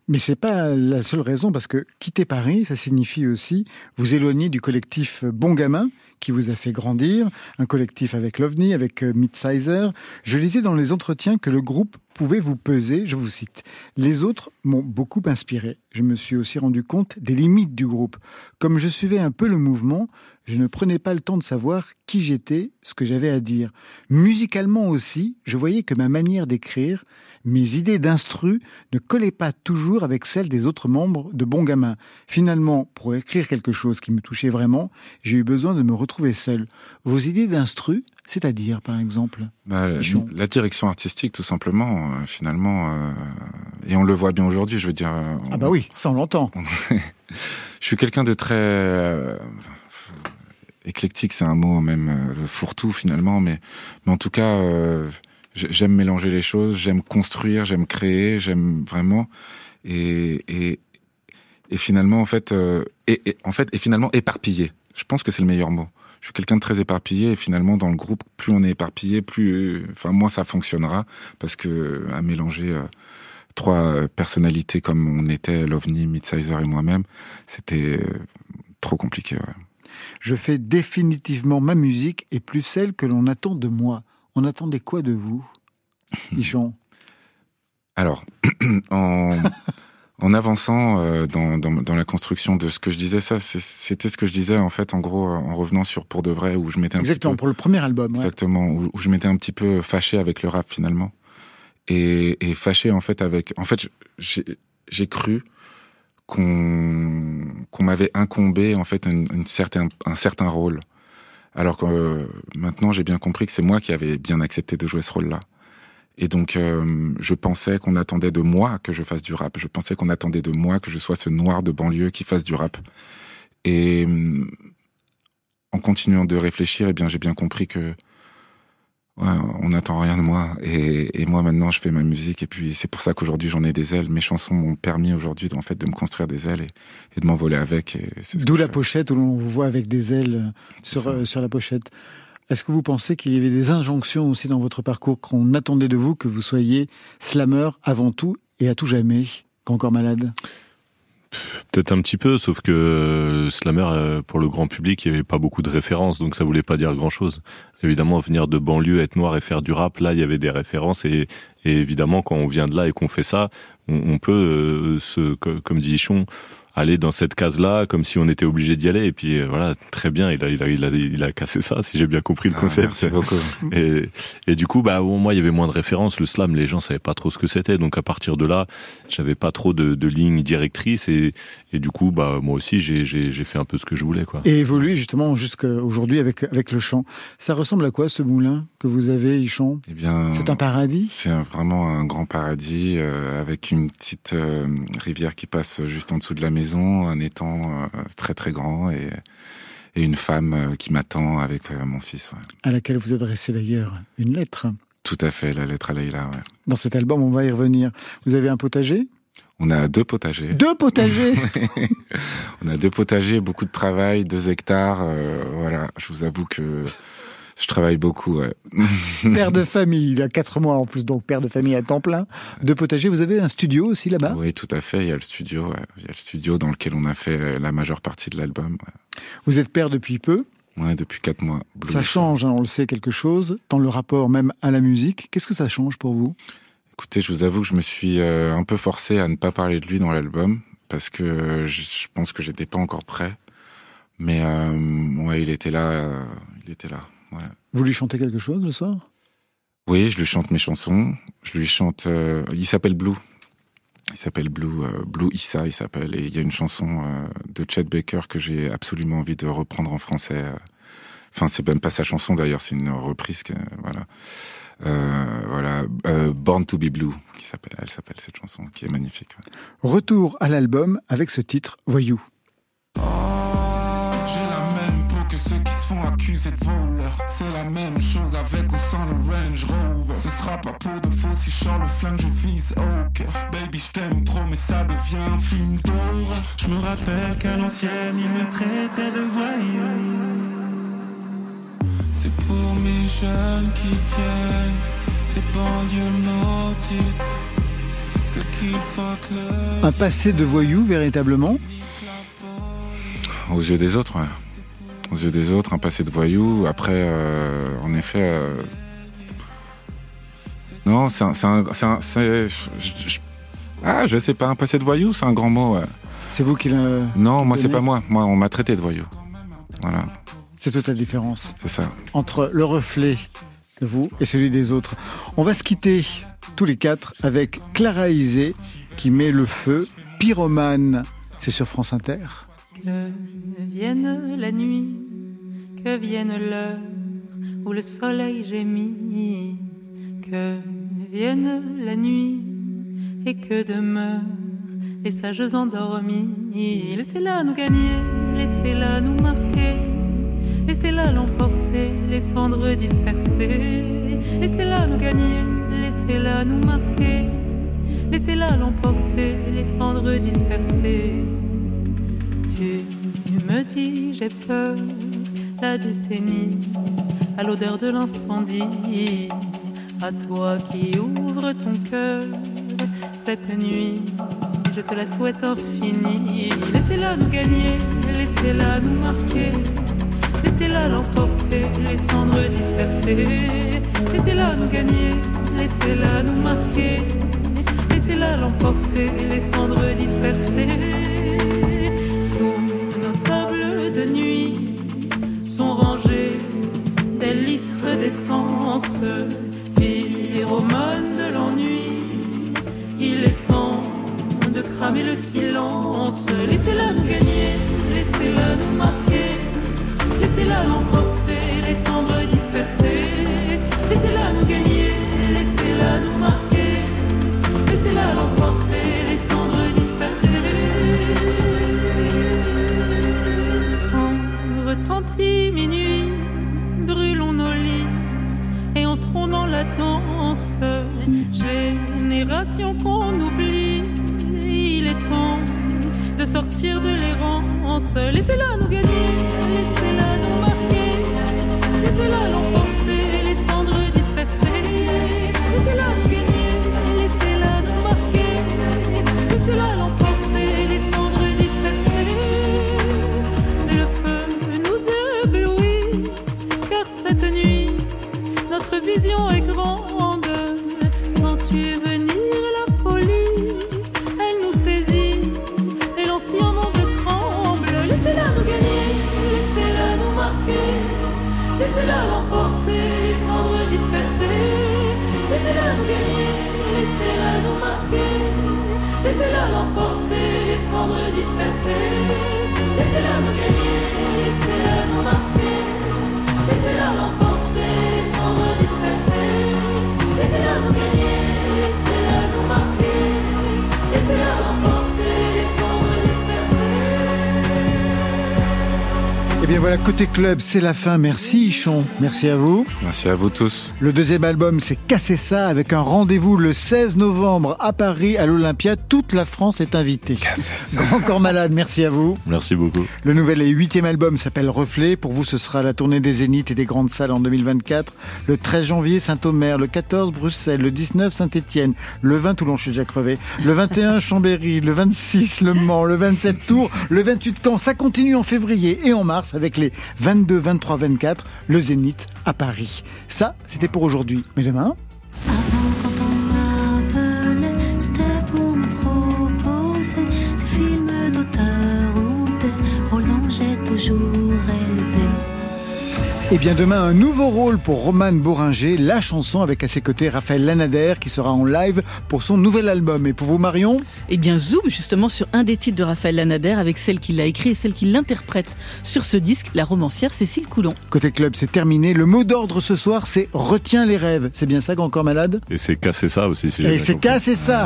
[SPEAKER 1] Mais c'est pas la seule raison, parce que quitter Paris, ça signifie aussi vous éloigner du collectif Bon Gamin, qui vous a fait grandir, un collectif avec l'OVNI, avec euh, Midsizer. Je lisais dans les entretiens que le groupe pouvait vous peser, je vous cite. Les autres m'ont beaucoup inspiré. Je me suis aussi rendu compte des limites du groupe. Comme je suivais un peu le mouvement, je ne prenais pas le temps de savoir qui j'étais, ce que j'avais à dire. Musicalement aussi, je voyais que ma manière d'écrire, mes idées d'instru ne collaient pas toujours avec celles des autres membres de Bon Gamin. Finalement, pour écrire quelque chose qui me touchait vraiment, j'ai eu besoin de me retrouver seul. Vos idées d'instru, c'est-à-dire, par exemple
[SPEAKER 3] Bah, la, direction artistique, tout simplement, euh, finalement, euh, et on le voit bien aujourd'hui. Je veux dire, euh,
[SPEAKER 1] Ah bah oui, ça on l'entend.
[SPEAKER 3] je suis quelqu'un de très euh, éclectique, c'est un mot même euh, fourre-tout finalement, mais, mais en tout cas, euh, j'aime mélanger les choses, j'aime construire, j'aime créer, j'aime vraiment, et, et, et finalement en fait, euh, et, et- en fait, et finalement éparpillé. Je pense que c'est le meilleur mot. Je suis quelqu'un de très éparpillé et finalement dans le groupe, plus on est éparpillé, plus, enfin moins ça fonctionnera parce que à mélanger euh, trois personnalités comme on était, l'OVNI, Midsizer et moi-même, c'était euh, trop compliqué. ouais.
[SPEAKER 1] Je fais définitivement ma musique et plus celle que l'on attend de moi. On attendait quoi de vous, Michon
[SPEAKER 3] Alors, en, en avançant euh, dans, dans, dans la construction de ce que je disais, ça, c'était ce que je disais en fait, en gros, en revenant sur Pour de vrai, où je m'étais un
[SPEAKER 1] Exactement,
[SPEAKER 3] petit peu,
[SPEAKER 1] pour le premier album. ouais.
[SPEAKER 3] exactement, où, où je m'étais un petit peu fâché avec le rap finalement, et, et fâché en fait avec, en fait, j'ai cru qu'on qu'on m'avait incombé en fait une certain, un certain rôle, alors que euh, maintenant j'ai bien compris que c'est moi qui avais bien accepté de jouer ce rôle-là. Et donc, euh, je pensais qu'on attendait de moi que je fasse du rap. Je pensais qu'on attendait de moi que je sois ce noir de banlieue qui fasse du rap. Et euh, en continuant de réfléchir, eh bien, j'ai bien compris que ouais, on n'attend rien de moi. Et, et moi, maintenant, je fais ma musique. Et puis, c'est pour ça qu'aujourd'hui, j'en ai des ailes. Mes chansons m'ont permis aujourd'hui, en fait, de me construire des ailes et, et de m'envoler avec.
[SPEAKER 1] D'où la
[SPEAKER 3] je
[SPEAKER 1] pochette où l'on vous voit avec des ailes sur, euh, sur la pochette. Est-ce que vous pensez qu'il y avait des injonctions aussi dans votre parcours qu'on attendait de vous que vous soyez slammer avant tout et à tout jamais, qu'encore malade?
[SPEAKER 5] Peut-être un petit peu, sauf que euh, Slammer, euh, pour le grand public, il n'y avait pas beaucoup de références, donc ça voulait pas dire grand-chose. Évidemment, venir de banlieue, être noir et faire du rap, là, il y avait des références, et, et évidemment, quand on vient de là et qu'on fait ça, on, peut, euh, se, co- comme dit aller dans cette case-là comme si on était obligé d'y aller. Et puis euh, voilà, très bien, il a, il a, il a, il a cassé ça, si j'ai bien compris le
[SPEAKER 3] Ah,
[SPEAKER 5] concept.
[SPEAKER 3] merci beaucoup.
[SPEAKER 5] Et, et du coup, bah bon, moi, il y avait moins de références. Le slam, les gens savaient pas trop ce que c'était. Donc à partir de là, j'avais pas trop de, de lignes directrices. Et, et du coup, bah moi aussi, j'ai, j'ai, j'ai fait un peu ce que je voulais, quoi.
[SPEAKER 1] Et évoluer justement jusqu'à aujourd'hui avec, avec le chant. Ça ressemble à quoi ce moulin que vous avez, Ichon
[SPEAKER 3] Eh bien,
[SPEAKER 1] C'est un paradis?
[SPEAKER 3] C'est vraiment un grand paradis euh, avec une petite euh, rivière qui passe juste en dessous de la maison, un étang euh, très très grand et, et une femme euh, qui m'attend avec euh, mon fils. ouais.
[SPEAKER 1] à laquelle vous adressez d'ailleurs une lettre.
[SPEAKER 3] Tout à fait, la lettre à Leïla. Ouais.
[SPEAKER 1] Dans cet album, on va y revenir. Vous avez un potager?
[SPEAKER 3] On a deux potagers.
[SPEAKER 1] Deux potagers?
[SPEAKER 3] On a deux potagers, beaucoup de travail, deux hectares. euh, voilà, je vous avoue que je travaille beaucoup. Ouais.
[SPEAKER 1] Père de famille, il a quatre mois en plus, donc père de famille à temps plein. Deux potagers, vous avez un studio aussi là-bas?
[SPEAKER 3] Oui, tout à fait. Il y a le studio, ouais. il y a le studio dans lequel on a fait euh, la majeure partie de l'album. Ouais.
[SPEAKER 1] Vous êtes père depuis peu?
[SPEAKER 3] Ouais, depuis quatre mois. Blue
[SPEAKER 1] Ça change, hein, on le sait, quelque chose dans le rapport même à la musique. Qu'est-ce que ça change pour vous?
[SPEAKER 3] Écoutez, je vous avoue que je me suis euh, un peu forcé à ne pas parler de lui dans l'album parce que euh, je je pense que j'étais pas encore prêt. Mais euh, ouais, il était là, euh, il était là. Ouais.
[SPEAKER 1] Vous lui chantez quelque chose le soir?
[SPEAKER 3] Oui, je lui chante mes chansons. Je lui chante. euh, il s'appelle Blue. Il s'appelle Blue, euh, Blue Issa, il s'appelle. Et il y a une chanson euh, de Chet Baker que j'ai absolument envie de reprendre en français. Enfin, c'est même pas sa chanson d'ailleurs, c'est une reprise. Que, voilà, euh, voilà, euh, Born to be Blue, qui s'appelle. Elle s'appelle cette chanson, qui est magnifique. ouais.
[SPEAKER 1] Retour à l'album avec ce titre Voyou.
[SPEAKER 11] J'ai la même peau que ceux qui se font accuser de voleur. C'est la même chose avec ou sans le Range Rover. Ce sera pas pour de faux si sors le flingue, je vise au cœur. Baby, je t'aime trop, mais ça devient un film d'horreur. Je me rappelle qu'à l'ancienne, il me traitait de voyou. C'est pour mes jeunes qui viennent des banlieues maudites.
[SPEAKER 1] Un passé de voyou, véritablement
[SPEAKER 3] Aux yeux des autres, ouais. Aux yeux des autres, un passé de voyou. Après, euh, en effet. euh, Non, c'est un. c'est un- c'est un- je- je- Ah, je sais pas, un passé de voyou, c'est un grand mot, ouais.
[SPEAKER 1] C'est vous qui l'a.
[SPEAKER 3] Non, moi, c'est pas moi. Moi, on m'a traité de voyou. Voilà,
[SPEAKER 1] C'est toute la différence
[SPEAKER 3] c'est ça.
[SPEAKER 1] entre le reflet de vous et celui des autres. On va se quitter tous les quatre avec Clara Isé qui met le feu. Pyromane, c'est sur France Inter.
[SPEAKER 16] Que vienne la nuit, que vienne l'heure où le soleil gémit, que vienne la nuit et que demeurent les sages endormis. Laissez-la nous gagner, laissez-la nous marquer, laissez-la l'emporter, les cendres dispersées. Laissez-la nous gagner, laissez-la nous marquer, laissez-la l'emporter, les cendres dispersées. J'ai peur, la décennie, à l'odeur de l'incendie, à toi qui ouvres ton cœur cette nuit, je te la souhaite infinie. Laissez-la nous gagner, laissez-la nous marquer, laissez-la l'emporter, les cendres dispersées. Laissez-la nous gagner, laissez-la nous marquer, laissez-la l'emporter, les cendres dispersées. D'essence, pyromane de l'ennui. Il est temps de cramer le silence. Laissez-la nous Qu'on oublie, il est temps de sortir de l'errance. Laissez-la nous gagner, laissez-la nous marquer, laissez-la
[SPEAKER 1] voilà, côté club, c'est la fin. Merci Ichon. Merci à vous.
[SPEAKER 3] Merci à vous tous.
[SPEAKER 1] Le deuxième album, c'est Casser ça avec un rendez-vous le 16 novembre à Paris, à l'Olympia. Toute la France est invitée. Grand Corps Malade, merci à vous.
[SPEAKER 5] Merci beaucoup.
[SPEAKER 1] Le nouvel et huitième album s'appelle Reflet. Pour vous, ce sera la tournée des Zéniths et des grandes salles en 2024. Le 13 janvier, Saint-Omer. Le 14, Bruxelles. Le 19, Saint-Étienne. Le 20, Toulon, je suis déjà crevé. Le 21, Chambéry. Le 26, Le Mans. Le 27, Tours. Le 28, Caen. Ça continue en février et en mars avec les 22, 23, 24. Le Zénith à Paris. Ça, c'était pour aujourd'hui. Mais demain, Eh bien demain, un nouveau rôle pour Romane Boringer, la chanson avec à ses côtés Raphaël Lanader qui sera en live pour son nouvel album. Et pour vous Marion?
[SPEAKER 2] Eh bien, zoom justement sur un des titres de Raphaël Lanader avec celle qui l'a écrit et celle qui l'interprète sur ce disque, la romancière Cécile Coulon.
[SPEAKER 1] Côté club, c'est terminé. Le mot d'ordre ce soir, c'est retiens les rêves. C'est bien ça qu'encore malade?
[SPEAKER 5] Et c'est casser ça aussi. Si
[SPEAKER 1] Et c'est cassé ça.